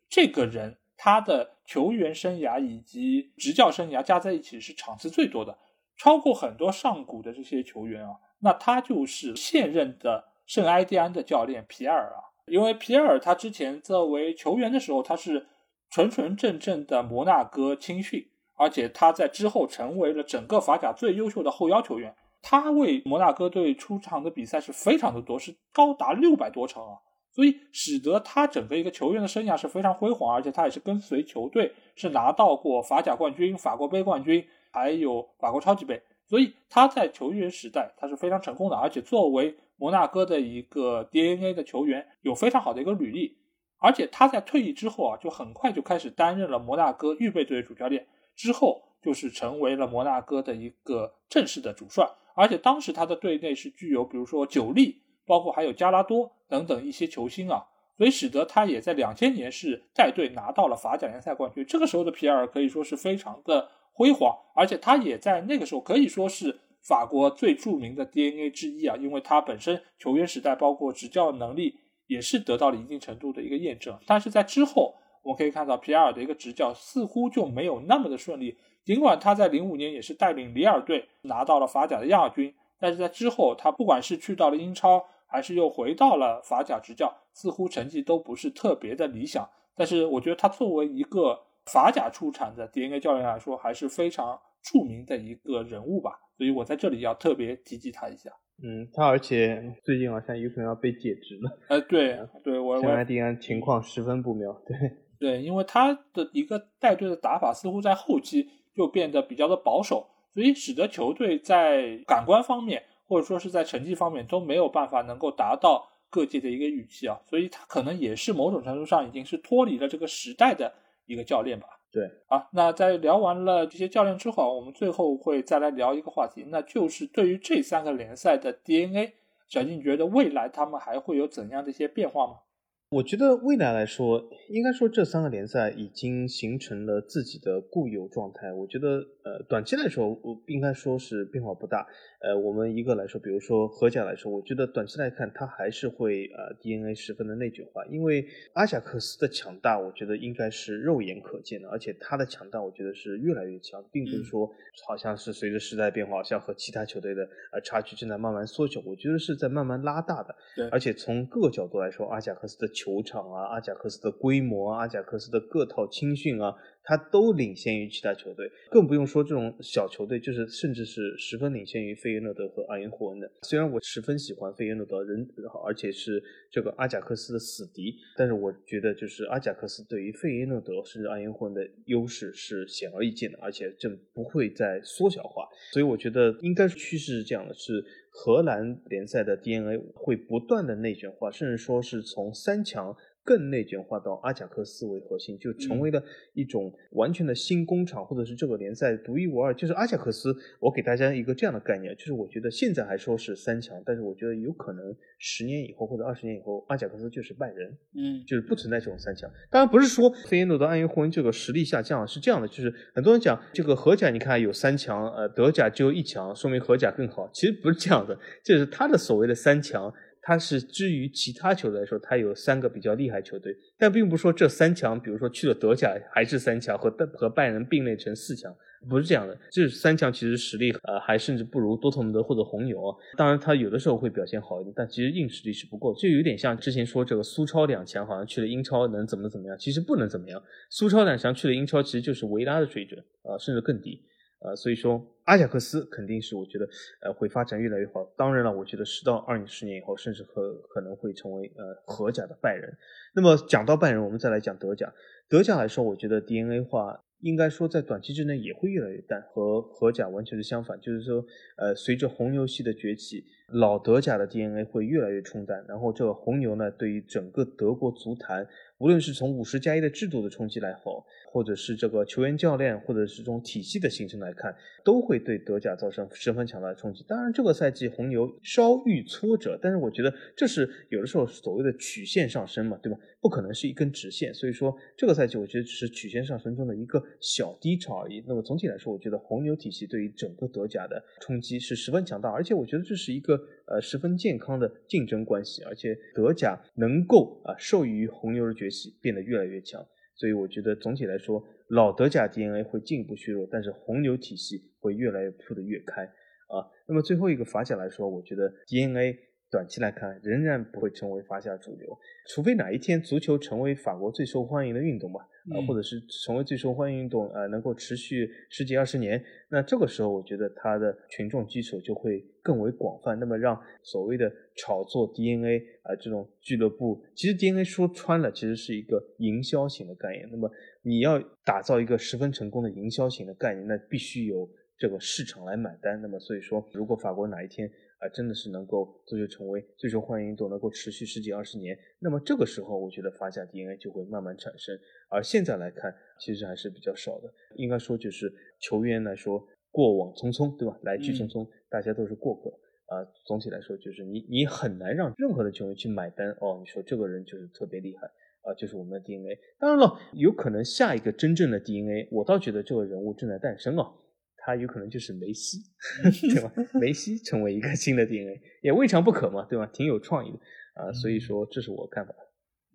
这个人他的球员生涯以及执教生涯加在一起是场次最多的，超过很多上古的这些球员啊，那他就是现任的圣埃蒂安的教练皮埃尔啊。因为皮埃尔他之前作为球员的时候，他是纯纯正正的摩纳哥青训，而且他在之后成为了整个法甲最优秀的后腰球员。他为摩纳哥队出场的比赛是非常的多，是高达六百多场啊，所以使得他整个一个球员的生涯是非常辉煌，而且他也是跟随球队是拿到过法甲冠军、法国杯冠军，还有法国超级杯，所以他在球员时代他是非常成功的，而且作为。摩纳哥的一个 DNA 的球员有非常好的一个履历，而且他在退役之后啊，就很快就开始担任了摩纳哥预备队主教练，之后就是成为了摩纳哥的一个正式的主帅。而且当时他的队内是具有，比如说久利，包括还有加拉多等等一些球星啊，所以使得他也在两千年是带队拿到了法甲联赛冠军。这个时候的皮埃尔可以说是非常的辉煌，而且他也在那个时候可以说是。法国最著名的 DNA 之一啊，因为他本身球员时代包括执教能力也是得到了一定程度的一个验证。但是在之后，我们可以看到皮埃尔的一个执教似乎就没有那么的顺利。尽管他在零五年也是带领里尔队拿到了法甲的亚军，但是在之后他不管是去到了英超，还是又回到了法甲执教，似乎成绩都不是特别的理想。但是我觉得他作为一个法甲出产的 DNA 教练来说，还是非常著名的一个人物吧。所以我在这里要特别提及他一下。嗯，他而且最近好像有可能要被解职了。呃，对，对我现在迪安情况十分不妙。对，对，因为他的一个带队的打法似乎在后期就变得比较的保守，所以使得球队在感官方面或者说是在成绩方面都没有办法能够达到各界的一个预期啊。所以他可能也是某种程度上已经是脱离了这个时代的一个教练吧。对，啊，那在聊完了这些教练之后，我们最后会再来聊一个话题，那就是对于这三个联赛的 DNA，小金觉得未来他们还会有怎样的一些变化吗？我觉得未来来说，应该说这三个联赛已经形成了自己的固有状态。我觉得，呃，短期来说，我应该说是变化不大。呃，我们一个来说，比如说荷甲来说，我觉得短期来看，它还是会呃 DNA 十分的内卷化。因为阿贾克斯的强大，我觉得应该是肉眼可见的，而且它的强大，我觉得是越来越强，并不是说好像是随着时代变化，好像和其他球队的呃差距正在慢慢缩小。我觉得是在慢慢拉大的。对，而且从各个角度来说，阿贾克斯的球球场啊，阿贾克斯的规模啊，阿贾克斯的各套青训啊，他都领先于其他球队，更不用说这种小球队，就是甚至是十分领先于费耶诺德和阿因霍恩的。虽然我十分喜欢费耶诺德，人而且是这个阿贾克斯的死敌，但是我觉得就是阿贾克斯对于费耶诺德甚至阿因霍恩的优势是显而易见的，而且这不会再缩小化。所以我觉得应该趋势是这样的：是荷兰联赛的 DNA 会不断的内卷化，甚至说是从三强。更内卷化到阿贾克斯为核心，就成为了一种完全的新工厂，或者是这个联赛独一无二。就是阿贾克斯，我给大家一个这样的概念，就是我觉得现在还说是三强，但是我觉得有可能十年以后或者二十年以后，阿贾克斯就是拜仁，嗯，就是不存在这种三强。当然不是说费耶诺德、安因霍恩这个实力下降，是这样的，就是很多人讲这个荷甲，你看有三强，呃，德甲只有一强，说明荷甲更好。其实不是这样的，就是他的所谓的三强。它是至于其他球队来说，它有三个比较厉害球队，但并不是说这三强，比如说去了德甲还是三强，和和拜仁并列成四强，不是这样的。这三强其实实力呃还甚至不如多特蒙德或者红牛。当然，他有的时候会表现好一点，但其实硬实力是不够。就有点像之前说这个苏超两强好像去了英超能怎么怎么样，其实不能怎么样。苏超两强去了英超，其实就是维拉的水准啊，甚至更低。呃，所以说阿贾克斯肯定是我觉得呃会发展越来越好。当然了，我觉得十到二十年以后，甚至可可能会成为呃荷甲的拜仁。那么讲到拜仁，我们再来讲德甲。德甲来说，我觉得 DNA 化应该说在短期之内也会越来越淡，和荷甲完全是相反。就是说，呃，随着红牛系的崛起，老德甲的 DNA 会越来越冲淡。然后这个红牛呢，对于整个德国足坛，无论是从五十加一的制度的冲击来后。或者是这个球员、教练，或者是这种体系的形成来看，都会对德甲造成十分强大的冲击。当然，这个赛季红牛稍遇挫折，但是我觉得这是有的时候所谓的曲线上升嘛，对吧？不可能是一根直线。所以说，这个赛季我觉得只是曲线上升中的一个小低潮而已。那么总体来说，我觉得红牛体系对于整个德甲的冲击是十分强大，而且我觉得这是一个呃十分健康的竞争关系，而且德甲能够啊受益于红牛的崛起，变得越来越强。所以我觉得总体来说，老德甲 DNA 会进一步削弱，但是红牛体系会越来越铺得越开啊。那么最后一个法甲来说，我觉得 DNA 短期来看仍然不会成为法甲主流，除非哪一天足球成为法国最受欢迎的运动吧。啊，或者是成为最受欢迎运动，呃，能够持续十几二十年，那这个时候我觉得它的群众基础就会更为广泛。那么让所谓的炒作 DNA 啊这种俱乐部，其实 DNA 说穿了，其实是一个营销型的概念。那么你要打造一个十分成功的营销型的概念，那必须有这个市场来买单。那么所以说，如果法国哪一天，啊，真的是能够足球成为最受欢迎运动，能够持续十几二十年。那么这个时候，我觉得法甲 DNA 就会慢慢产生。而现在来看，其实还是比较少的。应该说，就是球员来说，过往匆匆，对吧？来去匆匆，大家都是过客。啊，总体来说，就是你你很难让任何的球员去买单。哦，你说这个人就是特别厉害啊，就是我们的 DNA。当然了，有可能下一个真正的 DNA，我倒觉得这个人物正在诞生啊。他有可能就是梅西，(laughs) 对吧？梅西成为一个新的 DNA 也未尝不可嘛，对吧？挺有创意的啊，所以说这是我看法。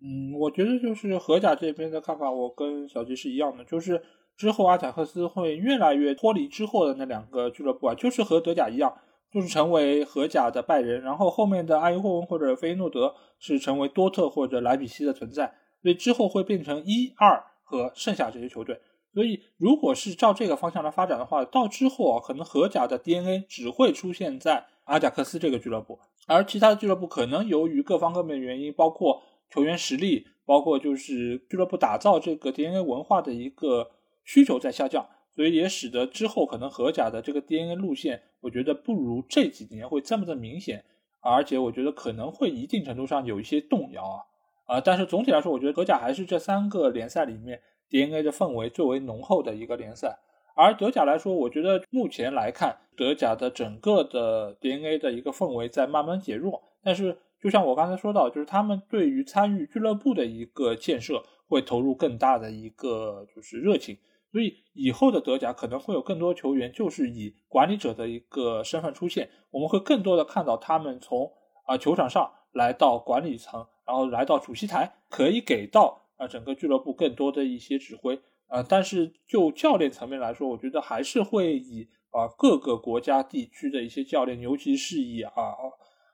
嗯，我觉得就是荷甲这边的看法，我跟小吉是一样的，就是之后阿贾克斯会越来越脱离之后的那两个俱乐部啊，就是和德甲一样，就是成为荷甲的拜仁，然后后面的阿尤霍温或者菲诺德是成为多特或者莱比锡的存在，所以之后会变成一二和剩下这些球队。所以，如果是照这个方向来发展的话，到之后啊，可能荷甲的 DNA 只会出现在阿贾克斯这个俱乐部，而其他的俱乐部可能由于各方各面原因，包括球员实力，包括就是俱乐部打造这个 DNA 文化的一个需求在下降，所以也使得之后可能荷甲的这个 DNA 路线，我觉得不如这几年会这么的明显，而且我觉得可能会一定程度上有一些动摇啊，啊，但是总体来说，我觉得荷甲还是这三个联赛里面。DNA 的氛围最为浓厚的一个联赛，而德甲来说，我觉得目前来看，德甲的整个的 DNA 的一个氛围在慢慢减弱。但是，就像我刚才说到，就是他们对于参与俱乐部的一个建设，会投入更大的一个就是热情。所以，以后的德甲可能会有更多球员就是以管理者的一个身份出现，我们会更多的看到他们从啊球场上来到管理层，然后来到主席台，可以给到。啊，整个俱乐部更多的一些指挥啊，但是就教练层面来说，我觉得还是会以啊各个国家地区的一些教练，尤其是以啊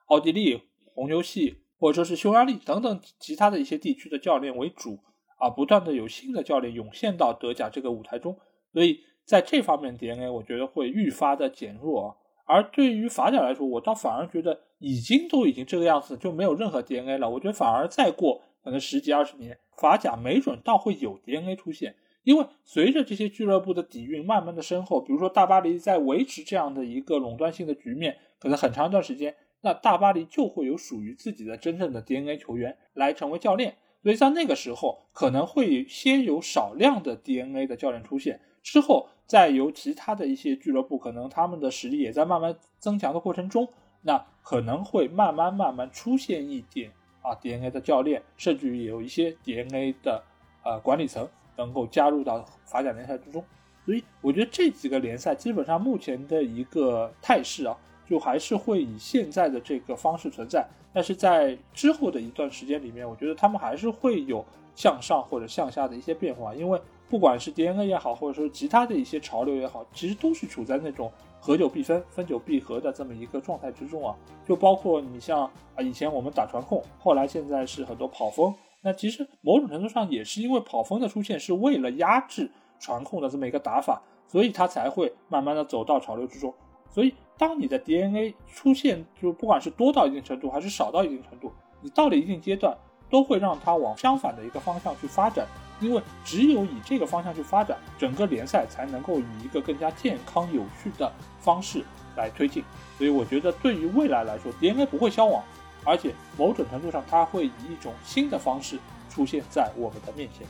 奥地利红牛系或者说是匈牙利等等其他的一些地区的教练为主啊，不断的有新的教练涌现到德甲这个舞台中，所以在这方面 DNA 我觉得会愈发的减弱啊。而对于法甲来说，我倒反而觉得已经都已经这个样子，就没有任何 DNA 了。我觉得反而再过。可能十几二十年，法甲没准倒会有 DNA 出现，因为随着这些俱乐部的底蕴慢慢的深厚，比如说大巴黎在维持这样的一个垄断性的局面，可能很长一段时间，那大巴黎就会有属于自己的真正的 DNA 球员来成为教练，所以在那个时候可能会先有少量的 DNA 的教练出现，之后再由其他的一些俱乐部，可能他们的实力也在慢慢增强的过程中，那可能会慢慢慢慢出现一点。啊，DNA 的教练，甚至于有一些 DNA 的呃管理层能够加入到法甲联赛之中，所以我觉得这几个联赛基本上目前的一个态势啊，就还是会以现在的这个方式存在。但是在之后的一段时间里面，我觉得他们还是会有向上或者向下的一些变化，因为不管是 DNA 也好，或者说其他的一些潮流也好，其实都是处在那种。合久必分，分久必合的这么一个状态之中啊，就包括你像啊，以前我们打传控，后来现在是很多跑锋，那其实某种程度上也是因为跑锋的出现是为了压制传控的这么一个打法，所以它才会慢慢的走到潮流之中。所以，当你的 DNA 出现，就不管是多到一定程度，还是少到一定程度，你到了一定阶段，都会让它往相反的一个方向去发展。因为只有以这个方向去发展，整个联赛才能够以一个更加健康有序的方式来推进。所以，我觉得对于未来来说，DNA 不会消亡，而且某种程度上，它会以一种新的方式出现在我们的面前。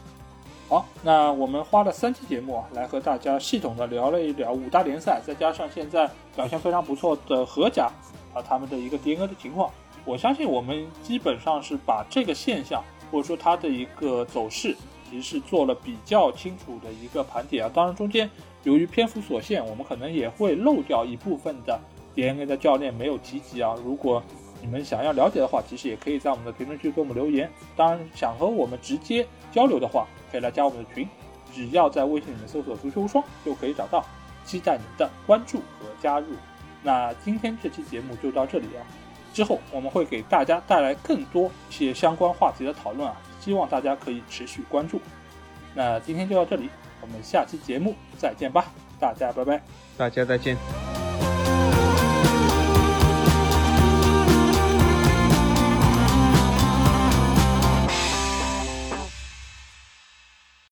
好，那我们花了三期节目啊，来和大家系统的聊了一聊五大联赛，再加上现在表现非常不错的荷甲啊，他们的一个 DNA 的情况。我相信我们基本上是把这个现象或者说它的一个走势，其实做了比较清楚的一个盘点啊。当然中间由于篇幅所限，我们可能也会漏掉一部分的 DNA 的教练没有提及啊。如果你们想要了解的话，其实也可以在我们的评论区给我们留言。当然想和我们直接交流的话，可以来加我们的群，只要在微信里面搜索“足球无双”就可以找到，期待您的关注和加入。那今天这期节目就到这里啊，之后我们会给大家带来更多一些相关话题的讨论啊，希望大家可以持续关注。那今天就到这里，我们下期节目再见吧，大家拜拜，大家再见。